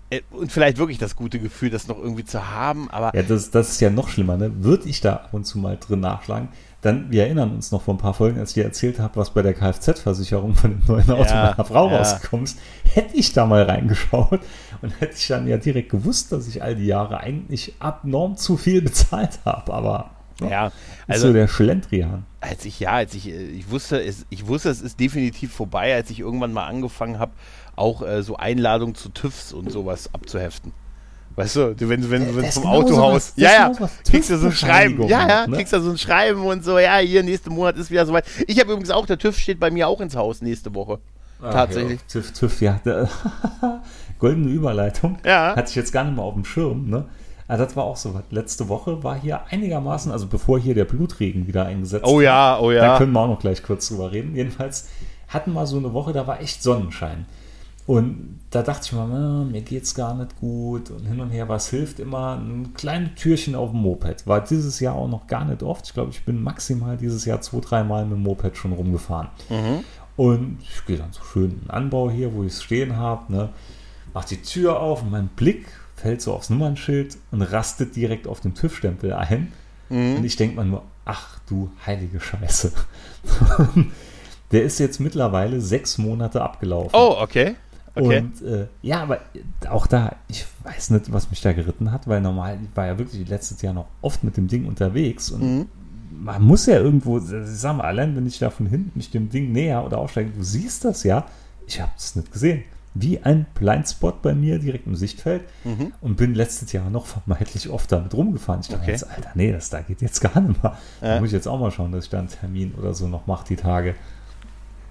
äh, und vielleicht wirklich das gute Gefühl, das noch irgendwie zu haben, aber. Ja, das, das ist ja noch schlimmer, ne? Würde ich da ab und zu mal drin nachschlagen, dann, wir erinnern uns noch vor ein paar Folgen, als ich dir erzählt habe, was bei der Kfz-Versicherung von dem neuen Auto ja, meiner Frau ja. rausgekommen ist, hätte ich da mal reingeschaut und hätte ich dann ja direkt gewusst, dass ich all die Jahre eigentlich abnorm zu viel bezahlt habe. Aber ne, ja, also so der Schlendrian. Als ich ja, als ich, äh, ich wusste, es, ich wusste, es ist definitiv vorbei, als ich irgendwann mal angefangen habe, auch äh, so Einladungen zu TÜVs und sowas abzuheften. Weißt du, wenn, wenn, wenn vom Autohaus, ja, ja, kriegst du so ein Schreiben, ja, ja, ne? kriegst du so ein Schreiben und so, ja, hier, nächste Monat ist wieder soweit. Ich habe übrigens auch, der TÜV steht bei mir auch ins Haus nächste Woche. Ach, Tatsächlich. Ja, TÜV, TÜV, ja. Goldene Überleitung. Ja. Hatte ich jetzt gar nicht mal auf dem Schirm, ne? Aber das war auch so was. Letzte Woche war hier einigermaßen, also bevor hier der Blutregen wieder eingesetzt Oh ja, oh ja. Da können wir auch noch gleich kurz drüber reden. Jedenfalls hatten wir so eine Woche, da war echt Sonnenschein. Und da dachte ich mir, mir geht's gar nicht gut und hin und her, was hilft immer? Ein kleines Türchen auf dem Moped. War dieses Jahr auch noch gar nicht oft. Ich glaube, ich bin maximal dieses Jahr zwei, dreimal mit dem Moped schon rumgefahren. Mhm. Und ich gehe dann so schön in den Anbau hier, wo ich es stehen habe, ne? mach die Tür auf und mein Blick fällt so aufs Nummernschild und rastet direkt auf den TÜV-Stempel ein. Mhm. Und ich denke mir nur, ach du heilige Scheiße. Der ist jetzt mittlerweile sechs Monate abgelaufen. Oh, okay. Okay. Und äh, ja, aber auch da, ich weiß nicht, was mich da geritten hat, weil normal ich war ja wirklich letztes Jahr noch oft mit dem Ding unterwegs und mhm. man muss ja irgendwo, ich sag mal, allein wenn ich da von hinten mich dem Ding näher oder aufsteige, du siehst das ja, ich habe es nicht gesehen. Wie ein Blindspot bei mir direkt im Sichtfeld mhm. und bin letztes Jahr noch vermeintlich oft damit rumgefahren. Ich dachte okay. jetzt, Alter, nee, das da geht jetzt gar nicht mehr. Ja. Da muss ich jetzt auch mal schauen, dass ich da einen Termin oder so noch mache, die Tage.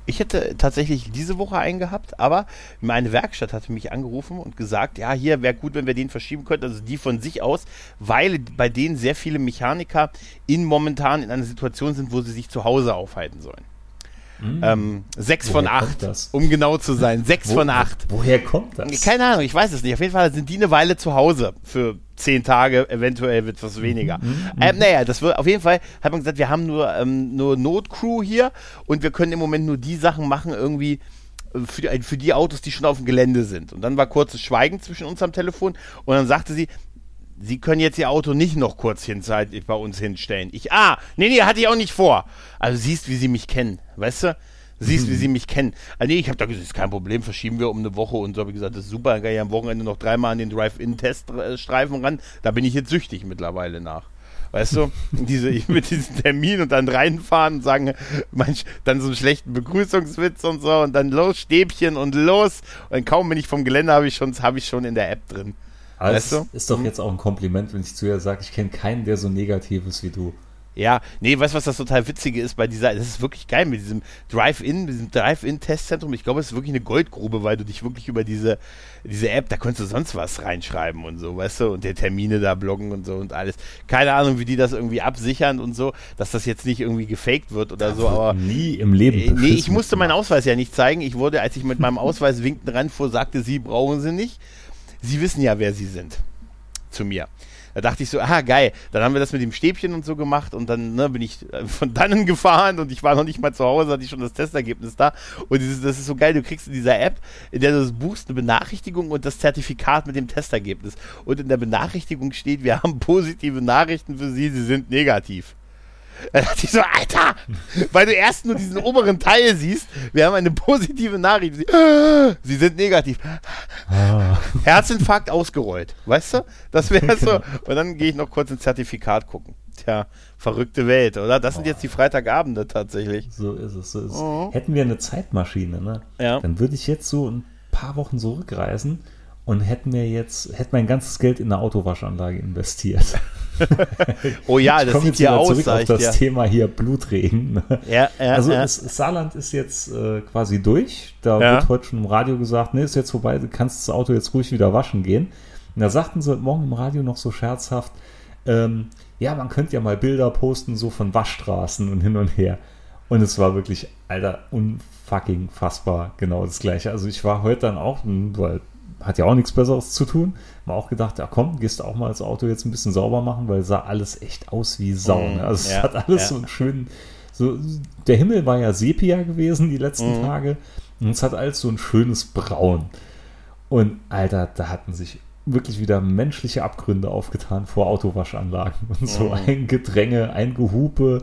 Ich hätte tatsächlich diese Woche einen gehabt, aber meine Werkstatt hatte mich angerufen und gesagt, ja, hier wäre gut, wenn wir den verschieben könnten, also die von sich aus, weil bei denen sehr viele Mechaniker in momentan in einer Situation sind, wo sie sich zu Hause aufhalten sollen. Mhm. Ähm, sechs woher von acht, um genau zu sein. Sechs Wo, von acht. Woher kommt das? Keine Ahnung, ich weiß es nicht. Auf jeden Fall sind die eine Weile zu Hause für zehn Tage, eventuell wird es weniger. Mhm, mhm, ähm, naja, das wird auf jeden Fall, hat man gesagt, wir haben nur, ähm, nur Notcrew hier und wir können im Moment nur die Sachen machen, irgendwie äh, für die, für die Autos, die schon auf dem Gelände sind. Und dann war kurzes Schweigen zwischen uns am Telefon und dann sagte sie, Sie können jetzt Ihr Auto nicht noch kurz hinzeitig bei uns hinstellen. Ich, ah, nee, nee, hatte ich auch nicht vor. Also siehst, wie Sie mich kennen, weißt du? Siehst, mhm. wie Sie mich kennen. Ah, nee, ich habe da gesagt, ist kein Problem, verschieben wir um eine Woche und so habe ich gesagt, das ist super, dann kann ich am Wochenende noch dreimal an den Drive-In-Teststreifen ran. Da bin ich jetzt süchtig mittlerweile nach. Weißt du, diese, mit diesem Termin und dann reinfahren und sagen, manch, dann so einen schlechten Begrüßungswitz und so und dann los, Stäbchen und los. Und kaum bin ich vom Gelände, habe ich, schon, hab ich schon in der App drin. Aber weißt du? ist doch hm? jetzt auch ein Kompliment, wenn ich zu ihr sage, ich kenne keinen, der so negativ ist wie du. Ja, nee, weißt du, was das total Witzige ist bei dieser, das ist wirklich geil mit diesem Drive-In, diesem Drive-In-Testzentrum. Ich glaube, es ist wirklich eine Goldgrube, weil du dich wirklich über diese, diese App, da konntest du sonst was reinschreiben und so, weißt du, und der Termine da bloggen und so und alles. Keine Ahnung, wie die das irgendwie absichern und so, dass das jetzt nicht irgendwie gefaked wird oder das so, aber. Nie im Leben. Äh, nee, ich musste meinen Ausweis ja nicht zeigen. Ich wurde, als ich mit meinem Ausweis winkend ranfuhr, sagte sie, brauchen sie nicht. Sie wissen ja, wer Sie sind. Zu mir. Da dachte ich so, ah, geil. Dann haben wir das mit dem Stäbchen und so gemacht und dann ne, bin ich äh, von dannen gefahren und ich war noch nicht mal zu Hause, hatte ich schon das Testergebnis da. Und dieses, das ist so geil, du kriegst in dieser App, in der du das buchst, eine Benachrichtigung und das Zertifikat mit dem Testergebnis. Und in der Benachrichtigung steht, wir haben positive Nachrichten für Sie, Sie sind negativ. Da dachte ich so, Alter, weil du erst nur diesen oberen Teil siehst, wir haben eine positive Nachricht. Sie, sie sind negativ. Ah. Herzinfarkt ausgerollt. Weißt du? Das wäre so. Und dann gehe ich noch kurz ins Zertifikat gucken. Tja, verrückte Welt, oder? Das sind jetzt die Freitagabende tatsächlich. So ist es. So ist es. Oh. Hätten wir eine Zeitmaschine, ne? Ja. Dann würde ich jetzt so ein paar Wochen zurückreisen und hätte mir jetzt, hätte mein ganzes Geld in eine Autowaschanlage investiert. oh ja, das sieht ja aus, zurück auf das ja. Thema hier Blutregen. Ja, ja, also ja. Es, Saarland ist jetzt äh, quasi durch. Da Ja. wird heute schon im Radio gesagt, nee, ist jetzt vorbei, du kannst das Auto jetzt ruhig wieder waschen gehen. Und da sagten sie heute morgen im Radio noch so scherzhaft, ähm, ja, man könnte ja mal Bilder posten, so von Waschstraßen und hin und her. Und es war wirklich, Alter, unfucking fassbar genau das Gleiche. Also ich war heute dann auch, weil hat ja auch nichts Besseres zu tun, mal auch gedacht, ja komm, gehst du auch mal das Auto jetzt ein bisschen sauber machen, weil sah alles echt aus wie Sau. Mm, Ne? Also ja, es hat alles ja. so einen schönen, so, der Himmel war ja Sepia gewesen die letzten Mhm. Tage und es hat alles so ein schönes Braun. Und Alter, da hatten sich wirklich wieder menschliche Abgründe aufgetan vor Autowaschanlagen und so Mhm. ein Gedränge, ein Gehupe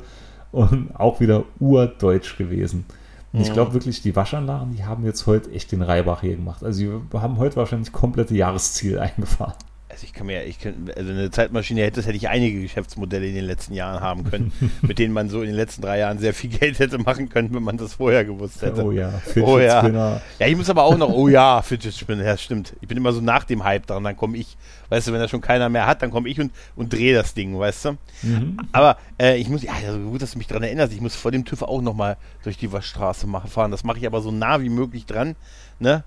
und auch wieder urdeutsch gewesen. Und ich glaube wirklich, die Waschanlagen, die haben jetzt heute echt den Reibach hier gemacht. Also die haben heute wahrscheinlich komplette Jahresziel eingefahren. Ich kann mir, ich kann, also eine Zeitmaschine hätte, hätte ich einige Geschäftsmodelle in den letzten Jahren haben können, mit denen man so in den letzten drei Jahren sehr viel Geld hätte machen können, wenn man das vorher gewusst hätte. Oh ja, Fidget Oh ja. Spinner. Ja, ich muss aber auch noch, oh ja, Fidget Spinner, ja, stimmt. Ich bin immer so nach dem Hype dran, dann komme ich, weißt du, wenn da schon keiner mehr hat, dann komme ich und, und drehe das Ding, weißt du. Mhm. Aber äh, ich muss, ja, also gut, dass du mich daran erinnerst, ich muss vor dem TÜV auch nochmal durch die Waschstraße machen, fahren. Das mache ich aber so nah wie möglich dran, ne?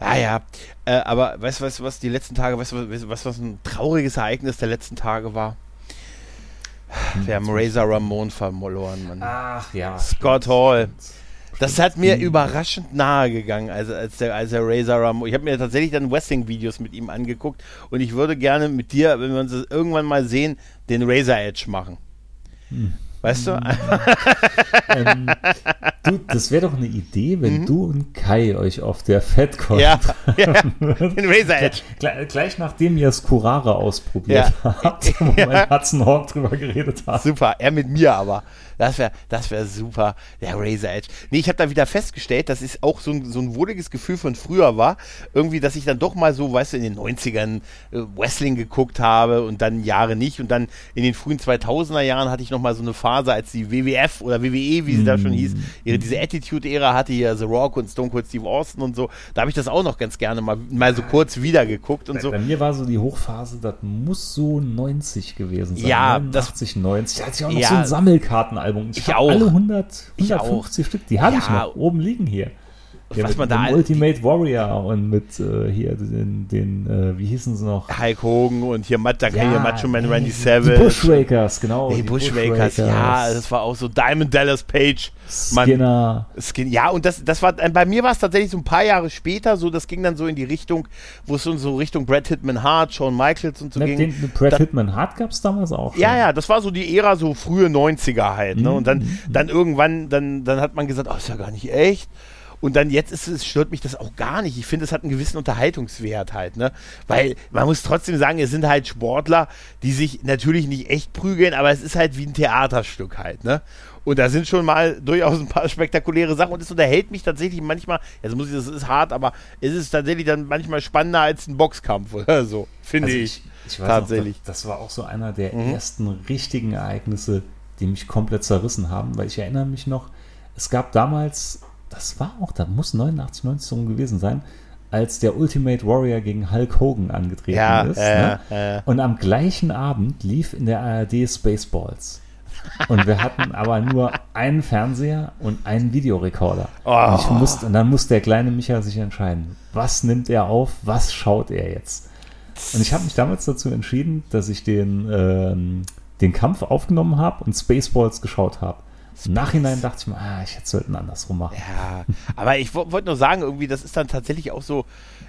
Ah ja, äh, aber weißt du, weißt, was die letzten Tage, weißt du, was, was, ein trauriges Ereignis der letzten Tage war? Wir haben Razor Ramon verloren, Mann. Ach ja. Scott Hall. Das hat mir Mhm. überraschend nahe gegangen, als, als, der, als der Razor Ramon. Ich habe mir tatsächlich dann Wrestling-Videos mit ihm angeguckt und ich würde gerne mit dir, wenn wir uns das irgendwann mal sehen, den Razor Edge machen. Hm. Weißt du? ähm, du, das wäre doch eine Idee, wenn du und Kai euch auf der FedCon Mhm. Ja, ja, den Razor Edge. Gleich, gleich nachdem ihr das Curare ausprobiert habt, wo wir in Hudson Hawk drüber geredet haben. Super, er mit mir aber. Das wäre das wär super, der Razor Edge. Nee, ich habe da wieder festgestellt, dass es auch so ein, so ein wohliges Gefühl von früher war. Irgendwie, dass ich dann doch mal so, weißt du, in den 90ern äh, Wrestling geguckt habe und dann Jahre nicht. Und dann in den frühen 2000er Jahren hatte ich noch mal so eine Phase, als die WWF oder WWE, wie sie da schon hieß, ihre diese Attitude-Ära hatte, hier The Rock und Stone Cold Steve Austin und so. Da habe ich das auch noch ganz gerne mal, mal so kurz wieder geguckt und so. Bei mir war so die Hochphase, das muss so 90 gewesen sein. Ja, das- 89, 90. Da hatte ich auch noch Ja. so ein Sammelkartenalbum. Ich, Ich auch. alle 100, Ich 150 Stück, die habe ich Ja. noch oben liegen hier. Ja, was mit man da Ultimate Warrior und mit äh, hier den, den äh, wie hießen sie noch? Hulk Hogan und hier, Matt, da hier Macho Man Randy die Savage. Bushrakers, genau. Die Bushwakers, ja, das war auch so Diamond Dallas Page. Man, Skinner. Skin, ja, und das, das war, bei mir war es tatsächlich so ein paar Jahre später, so, das ging dann so in die Richtung, wo es so, so Richtung Brad Hitman Hart, Shawn Michaels und so Ne, ging. den, den Brad Da- Hitman Hart gab es damals auch. schon. Ja, ja, das war so die Ära, so frühe 90er halt, ne? Und Mhm. dann, dann irgendwann, dann, dann hat man gesagt, oh, ist ja gar nicht echt. Und dann jetzt ist es, stört mich das auch gar nicht. Ich finde, es hat einen gewissen Unterhaltungswert halt, ne? Weil man muss trotzdem sagen, es sind halt Sportler, die sich natürlich nicht echt prügeln, aber es ist halt wie ein Theaterstück halt, ne? Und da sind schon mal durchaus ein paar spektakuläre Sachen und es unterhält mich tatsächlich manchmal, jetzt muss ich, das ist hart, aber es ist tatsächlich dann manchmal spannender als ein Boxkampf oder so, finde Also ich. ich weiß tatsächlich. Noch, das, das war auch so einer der Mhm. ersten richtigen Ereignisse, die mich komplett zerrissen haben, weil ich erinnere mich noch, es gab damals, das war auch, da muss 89, 90 rum gewesen sein, als der Ultimate Warrior gegen Hulk Hogan angetreten Ja, ist. äh, ne? äh. Und am gleichen Abend lief in der ARD Spaceballs. Und wir hatten aber nur einen Fernseher und einen Videorekorder. Oh. Und, ich musste, und dann muss der kleine Micha sich entscheiden, was nimmt er auf, was schaut er jetzt. Und ich habe mich damals dazu entschieden, dass ich den, ähm, den Kampf aufgenommen habe und Spaceballs geschaut habe. Im Nachhinein dachte ich mir, ah, ich hätte es sollten andersrum machen. Ja, aber ich wo- wollte nur sagen, irgendwie, das ist dann tatsächlich auch so,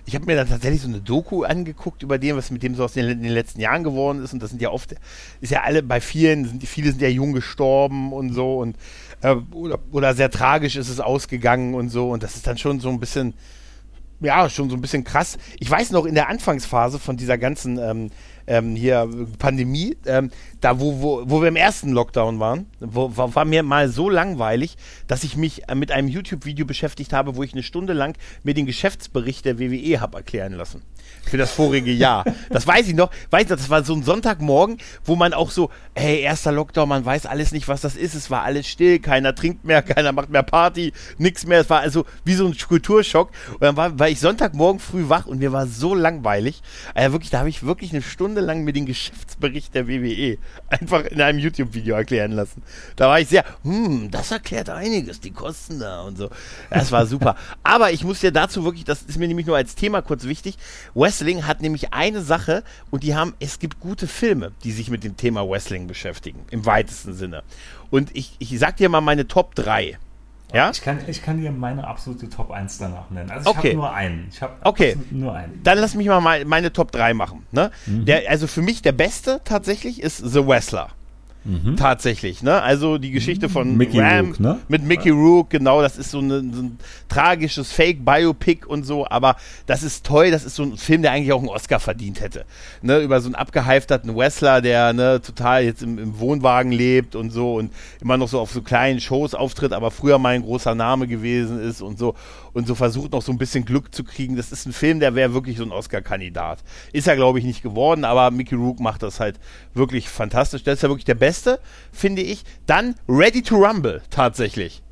ich habe mir dann tatsächlich so eine Doku angeguckt über dem, was mit dem so aus den, in den letzten Jahren geworden ist. Und das sind ja oft, ist ja alle, bei vielen, sind, viele sind ja jung gestorben und so. Und äh, oder, oder sehr tragisch ist es ausgegangen und so. Und das ist dann schon so ein bisschen, ja, schon so ein bisschen krass. Ich weiß noch, in der Anfangsphase von dieser ganzen ähm, ähm, hier Pandemie, ähm, da wo, wo, wo wir im ersten Lockdown waren, wo, war, mir mal so langweilig, dass ich mich äh, mit einem YouTube-Video beschäftigt habe, wo ich eine Stunde lang mir den Geschäftsbericht der WWE habe erklären lassen für das vorige Jahr. Das weiß ich noch. Weiß ich noch, das war so ein Sonntagmorgen, wo man auch so, hey, erster Lockdown, man weiß alles nicht, was das ist. Es war alles still, keiner trinkt mehr, keiner macht mehr Party, nichts mehr. Es war also wie so ein Kulturschock. Und dann war, war ich Sonntagmorgen früh wach und mir war so langweilig. Also wirklich, da habe ich wirklich eine Stunde lang mir den Geschäftsbericht der WWE einfach in einem YouTube-Video erklären lassen. Da war ich sehr, hm, das erklärt einiges, die Kosten da und so. Das war super. Aber ich muss dir dazu wirklich, das ist mir nämlich nur als Thema kurz wichtig, Wrestling hat nämlich eine Sache und die haben, es gibt gute Filme, die sich mit dem Thema Wrestling beschäftigen, im weitesten Sinne. Und ich, ich sag dir mal meine Top 3. Ja? Ich kann, ich kann dir meine absolute Top 1 danach nennen. Also ich okay. habe nur einen. Ich habe okay. nur einen. Dann lass mich mal meine Top 3 machen. Ne? Mhm. Der, also für mich der beste tatsächlich ist The Wrestler. Mhm. Tatsächlich, ne? Also die Geschichte von Mickey Ram Rourke, ne? mit Mickey Rourke, genau, das ist so, eine, so ein tragisches Fake-Biopic und so, aber das ist toll, das ist so ein Film, der eigentlich auch einen Oscar verdient hätte. Ne? Über so einen abgehalfterten Wrestler, der ne, total jetzt im, im Wohnwagen lebt und so und immer noch so auf so kleinen Shows auftritt, aber früher mal ein großer Name gewesen ist und so und so versucht noch so ein bisschen Glück zu kriegen. Das ist ein Film, der wäre wirklich so ein Oscar-Kandidat. Ist er, glaube ich, nicht geworden, aber Mickey Rourke macht das halt wirklich fantastisch. Das ist ja wirklich der Beste, finde ich. Dann Ready to Rumble, tatsächlich.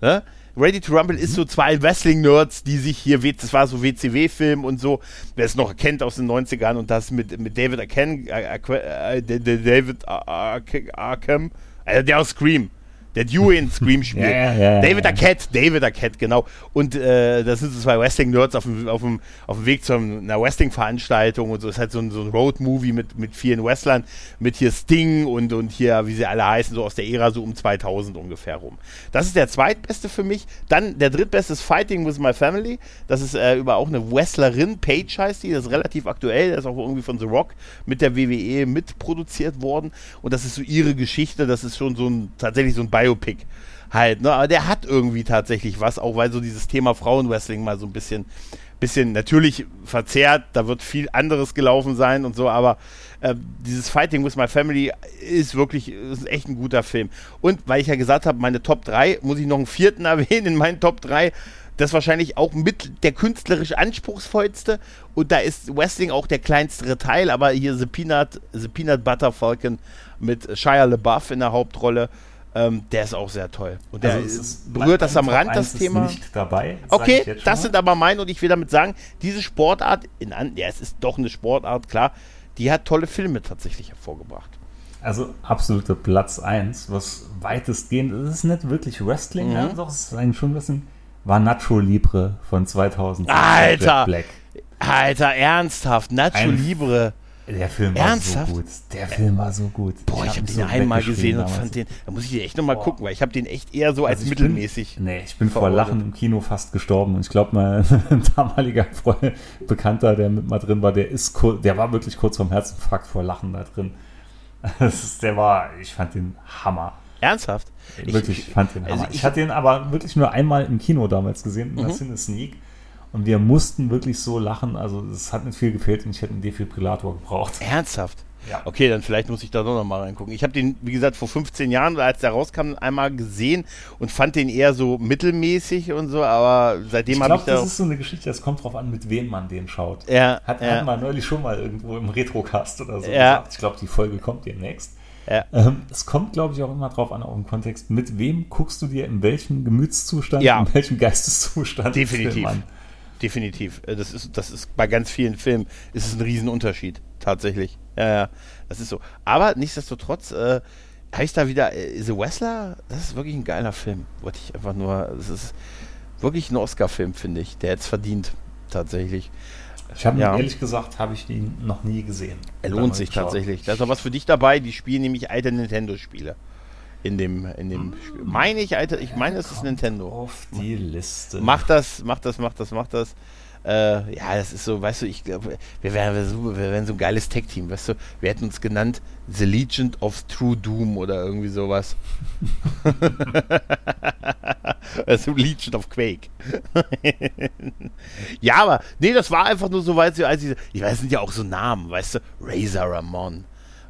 Ne? Ready to Rumble ist so zwei Wrestling-Nerds, die sich hier, das war so WCW-Film und so, wer es noch kennt aus den 90ern und das mit, mit David Arquette, äh, äh, David Arkham, also der aus Scream der Dewey in Scream spielt. Ja, ja, David Arquette, David Arquette, genau. Und äh, das sind so zwei Wrestling-Nerds auf dem, auf, dem, auf dem Weg zu einer Wrestling-Veranstaltung und so. Es ist halt so ein, so ein Road-Movie mit, mit vielen Wrestlern, mit hier Sting und, und hier, wie sie alle heißen, so aus der Ära so um 2000 ungefähr rum. Das ist der zweitbeste für mich. Dann der drittbeste ist Fighting with My Family. Das ist äh, über auch eine Wrestlerin, Paige heißt die, das ist relativ aktuell, das ist auch irgendwie von The Rock mit der WWE mitproduziert worden. Und das ist so ihre Geschichte, das ist schon so ein, tatsächlich so ein Bio Biopic halt, ne? Aber der hat irgendwie tatsächlich was, auch weil so dieses Thema Frauenwrestling mal so ein bisschen, bisschen natürlich verzerrt, da wird viel anderes gelaufen sein und so, aber äh, dieses Fighting with My Family ist wirklich, ist echt ein guter Film. Und weil ich ja gesagt habe, meine Top 3, muss ich noch einen vierten erwähnen in meinen Top 3. Das ist wahrscheinlich auch mit der künstlerisch anspruchsvollste und da ist Wrestling auch der kleinstere Teil, aber hier The Peanut, The Peanut Butter Falcon mit Shia LaBeouf in der Hauptrolle ähm, der ist auch sehr toll. Und der also ist, berührt das am Rand, das Thema. nicht dabei. Okay, das sind aber meine und ich will damit sagen, diese Sportart, in, ja, es ist doch eine Sportart, klar, die hat tolle Filme tatsächlich hervorgebracht. Also absolute Platz 1, was weitestgehend, das ist nicht wirklich Wrestling, mhm. ja, doch, es ist eigentlich schon ein bisschen, war Nacho Libre von 2000. Alter! Alter, ernsthaft, Nacho Ein Libre. Der Film war Ernsthaft? so gut. Der Film war so gut. Boah, ich, ich habe den so einmal gesehen und fand den, da muss ich den echt nochmal gucken, weil ich habe den echt eher so als also mittelmäßig. Bin, nee, ich bin vor Lachen im Kino fast gestorben und ich glaube, mein damaliger Freund, Bekannter, der mit mal drin war, der ist der war wirklich kurz vorm Herzinfarkt vor Lachen da drin. Ist, der war, ich fand den Hammer. Ernsthaft? Wirklich, ich, fand den also Hammer. Also ich, ich, hatte den aber wirklich nur einmal im Kino damals gesehen, in der mhm. Cine Sneak. Und wir mussten wirklich so lachen. Also es hat nicht viel gefehlt und ich hätte einen Defibrillator gebraucht. Ernsthaft? Ja. Okay, dann vielleicht muss ich da doch noch mal reingucken. Ich habe den, wie gesagt, vor 15 Jahren, als der rauskam, einmal gesehen und fand den eher so mittelmäßig und so, aber seitdem habe ich da. Das ist so eine Geschichte, das kommt drauf an, mit wem man den schaut. Ja. Hat, ja. man neulich schon mal irgendwo im Retrocast oder so ja. gesagt. Ich glaube, die Folge kommt demnächst. Ja. Ähm, es kommt, glaube ich, auch immer drauf an, auch im Kontext, mit wem guckst du dir in welchem Gemütszustand, ja. in welchem Geisteszustand Definitiv. an definitiv. Äh, das ist, das ist bei ganz vielen Filmen ist es ein Riesenunterschied, tatsächlich. Ja, ja, das ist so. Aber nichtsdestotrotz, äh, heißt da wieder äh, The Wrestler, das ist wirklich ein geiler Film. Wollte ich einfach nur, es ist wirklich ein Oscar-Film, finde ich, der jetzt verdient, tatsächlich. Ich habe ja. ehrlich gesagt, habe ich ihn noch nie gesehen. Er lohnt sich tatsächlich. Da ist auch was für dich dabei, die spielen nämlich alte Nintendo-Spiele in dem, in dem Spiel. Meine ich, Alter, ich meine, es ist Nintendo. Auf die Liste. Mach das, mach das, mach das, mach das. Äh, ja, das ist so, weißt du, ich glaube, wir wären so, wir wären so ein geiles Tech-Team, weißt du, wir hätten uns genannt The Legend of True Doom oder irgendwie sowas. also Legend of Quake. ja, aber, nee, das war einfach nur so, weil als ich, ich weiß, es sind ja auch so Namen, weißt du, Razor Ramon.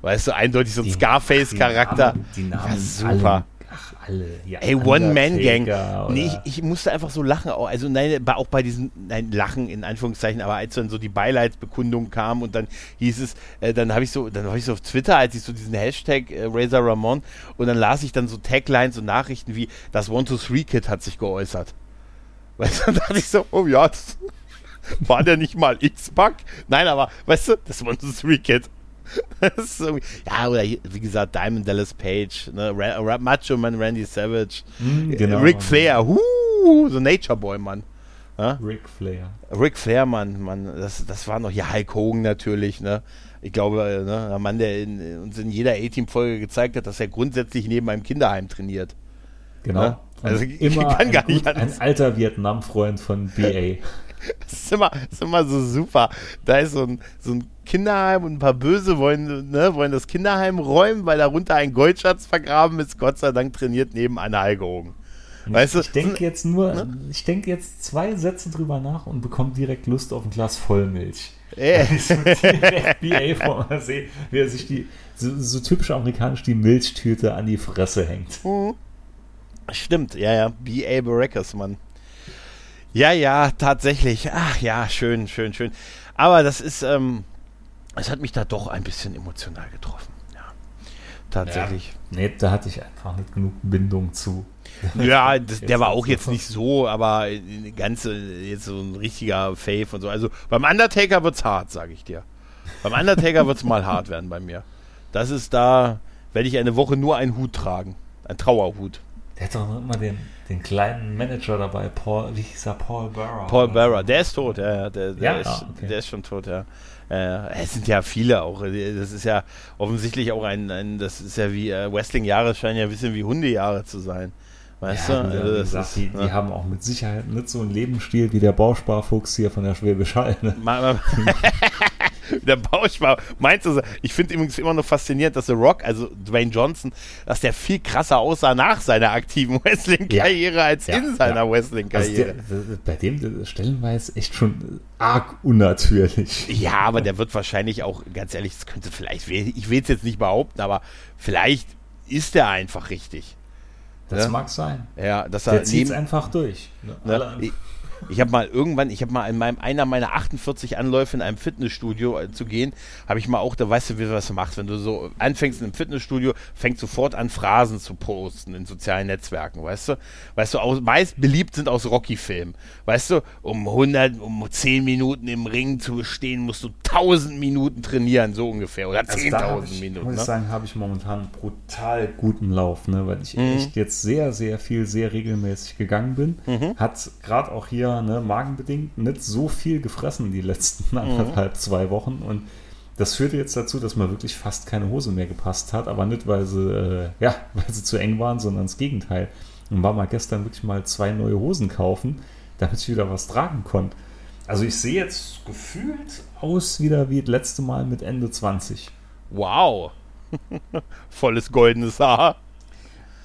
Weißt du, eindeutig so ein Scarface-Charakter. Die Namen, Ja, super. Ach, alle. Ja, Ey, One-Man-Gang. Nee, ich, ich musste einfach so lachen. auch- Also, nein, bei- auch bei diesen, nein, Lachen in Anführungszeichen, aber als dann so die Beileidsbekundung kam und dann hieß es, äh, dann habe ich so, dann habe ich so auf Twitter, als ich so diesen Hashtag äh, Razor Ramon und dann las ich dann so Taglines und Nachrichten wie, das One-to-Three-Kid hat sich geäußert. Weißt du, dann dachte ich so, oh ja, das war der nicht mal X-Pack? Nein, aber, weißt du, das One-to-Three-Kid. Ja, oder wie gesagt, Diamond Dallas Page, ne, Ra Ra Macho Man Randy Savage, äh, genau. Ric Flair, huh, so Nature Boy, Mann. Ja? Ric Flair. Ric Flair, Mann, Mann, das, das war noch hier Hulk Hogan natürlich, ne? Ich glaube, äh, ne, der Mann, der in, uns in jeder A-Team-Folge gezeigt hat, dass er grundsätzlich neben einem Kinderheim trainiert. Genau. Ja, also Und ich immer kann ein, gar nicht gut, ein anders. alter Vietnam-Freund von BA. Das ist immer, das ist immer so super. Da ist so ein, so ein Kinderheim und ein paar Böse wollen, ne, wollen das Kinderheim räumen, weil darunter ein Goldschatz vergraben ist. Gott sei Dank trainiert nebenan Hulk Hogan. Weißt du, ich denke jetzt nur, ich denke jetzt zwei Sätze drüber nach und bekomme direkt Lust auf ein Glas Vollmilch. Ey, Ich so direkt BA vor sehe, wie er sich die, so, so typisch amerikanisch die Milchtüte an die Fresse hängt. Stimmt, ja, ja. B.A. Baracus, Mann. Ja, ja, tatsächlich. Ach ja, schön, schön, schön. Aber das ist, ähm, es hat mich da doch ein bisschen emotional getroffen. Ja, tatsächlich. Nee, da hatte ich einfach nicht genug Bindung zu. Ja, das, der war auch jetzt nicht so, aber eine ganze, jetzt so ein richtiger Fave und so. Also beim Undertaker wird's hart, sage ich dir. Beim Undertaker wird's mal hart werden bei mir. Das ist da, werde ich eine Woche nur einen Hut tragen. Ein Trauerhut. Der hat doch immer den, den kleinen Manager dabei, Paul, wie hieß er, Paul Barra. Paul Barra, der ist tot, ja, ja, der, der, Ja? ist, Ah, okay. der ist schon tot, ja. Äh, es sind ja viele auch. Das ist ja offensichtlich auch ein, ein das ist ja wie äh, Wrestling-Jahre scheinen ja ein bisschen wie Hundejahre zu sein. Weißt Ja, du? Also das gesagt, ist, die, die ne? haben auch mit Sicherheit nicht so einen Lebensstil wie der Bausparfuchs hier von der Schwäbisch Hall. Ne? Der Bauspar. Meinst du, ich finde übrigens immer noch faszinierend, dass The Rock, also Dwayne Johnson, dass der viel krasser aussah nach seiner aktiven Wrestling-Karriere als Ja, in seiner ja. Also Wrestling-Karriere. der, bei dem stellenweise echt schon arg unnatürlich. Ja, aber der wird wahrscheinlich auch, ganz ehrlich, das könnte vielleicht, ich will es jetzt nicht behaupten, aber vielleicht ist der einfach richtig. Das Ja. mag sein. Ja, dass er Der zieht es einfach durch. Ne? Ne, ich, ich habe mal irgendwann, ich habe mal in meinem einer meiner 48 Anläufe in einem Fitnessstudio äh, zu gehen, habe ich mal auch, da weißt du, wie du das machst, wenn du so anfängst in einem Fitnessstudio, fängst sofort an Phrasen zu posten in sozialen Netzwerken, weißt du? Weißt du, aus, meist beliebt sind aus Rocky-Filmen. Weißt du, um 100, um 10 Minuten im Ring zu stehen, musst du 1000 Minuten trainieren, so ungefähr, oder Also da hab 10.000 ich, Minuten. muss ich Ne? sagen, habe ich momentan einen brutal guten Lauf, ne, weil ich Mhm. echt jetzt sehr, sehr viel, sehr regelmäßig gegangen bin. Mhm. Hat gerade auch hier ne, magenbedingt nicht so viel gefressen die letzten Mhm. anderthalb, zwei Wochen und das führte jetzt dazu, dass mir wirklich fast keine Hose mehr gepasst hat, aber nicht, weil sie, äh, ja, weil sie zu eng waren, sondern das Gegenteil. Und war mal gestern wirklich mal zwei neue Hosen kaufen, damit ich wieder was tragen konnte. Also ich sehe jetzt gefühlt aus wieder wie das letzte Mal mit Ende 20. Wow. Volles goldenes Haar.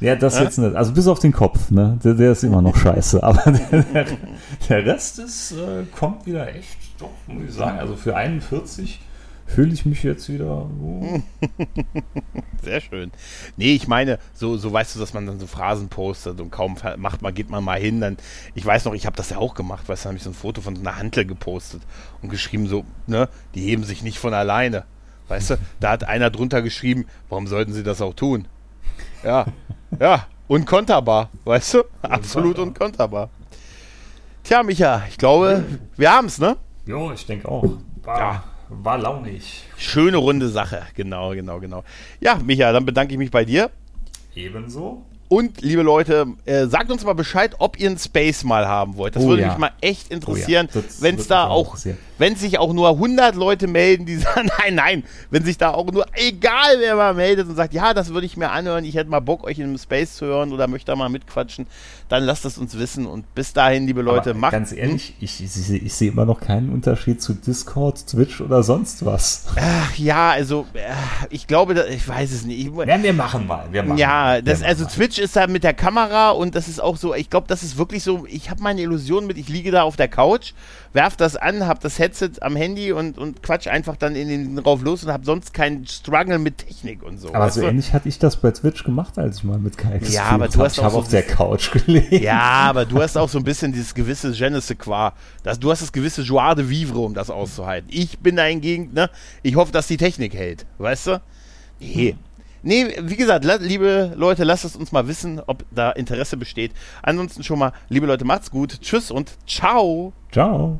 Ja, das jetzt nicht. Also bis auf den Kopf, ne? Der, der ist immer noch scheiße. Aber der, der, der Rest ist, äh, kommt wieder echt, doch, muss ich sagen. Also für 41 fühle ich mich jetzt wieder. Oh. Sehr schön. Nee, ich meine, so, so weißt du, dass man dann so Phrasen postet und kaum macht man, geht man mal hin. Dann, ich weiß noch, ich habe das ja auch gemacht, weißt du, habe ich so ein Foto von so einer Hantel gepostet und geschrieben so, ne, die heben sich nicht von alleine. Weißt du, da hat einer drunter geschrieben, warum sollten sie das auch tun? Ja, ja, unkonterbar, weißt du? Absolut unkonterbar. Tja, Micha, ich glaube, wir haben's, ne? Jo, ich denke auch. War, Ja. war launig. Schöne runde Sache. Genau, genau, genau. Ja, Micha, dann bedanke ich mich bei dir. Ebenso. Und liebe Leute, äh, sagt uns mal Bescheid, ob ihr einen Space mal haben wollt. Das Oh würde ja. mich mal echt interessieren, Oh ja, wenn es da auch. Wenn sich auch nur 100 Leute melden, die sagen, nein, nein, wenn sich da auch nur, egal wer mal meldet und sagt, ja, das würde ich mir anhören, ich hätte mal Bock, euch in einem Space zu hören oder möchte da mal mitquatschen, dann lasst es uns wissen und bis dahin, liebe Leute, Aber macht. Ganz ehrlich, ich, ich, ich, ich sehe immer noch keinen Unterschied zu Discord, Twitch oder sonst was. Ach, ja, also, äh, ich glaube, ich weiß es nicht. Ich, Ja, wir machen mal. Wir machen Ja, das, Wir also machen mal. Twitch ist da mit der Kamera und das ist auch so, ich glaube, das ist wirklich so, ich habe meine Illusion mit, ich liege da auf der Couch, werf das an, habe das Headset am Handy und, und quatsch einfach dann in den drauf los und habe sonst keinen Struggle mit Technik und so. Aber weißt so du? ähnlich hatte ich das bei Twitch gemacht, als ich mal mit Kai gestreamt aber du hab. hast Ich habe so auf der Couch gelegen. Ja, aber du hast auch so ein bisschen dieses gewisse Je ne sais quoi. Das, du hast das gewisse Joie de vivre, um das auszuhalten. Ich bin da hingegen, ne, ich hoffe, dass die Technik hält, weißt du? Nee. Nee, wie gesagt, liebe Leute, lasst es uns mal wissen, ob da Interesse besteht. Ansonsten schon mal, liebe Leute, macht's gut. Tschüss und ciao. Ciao.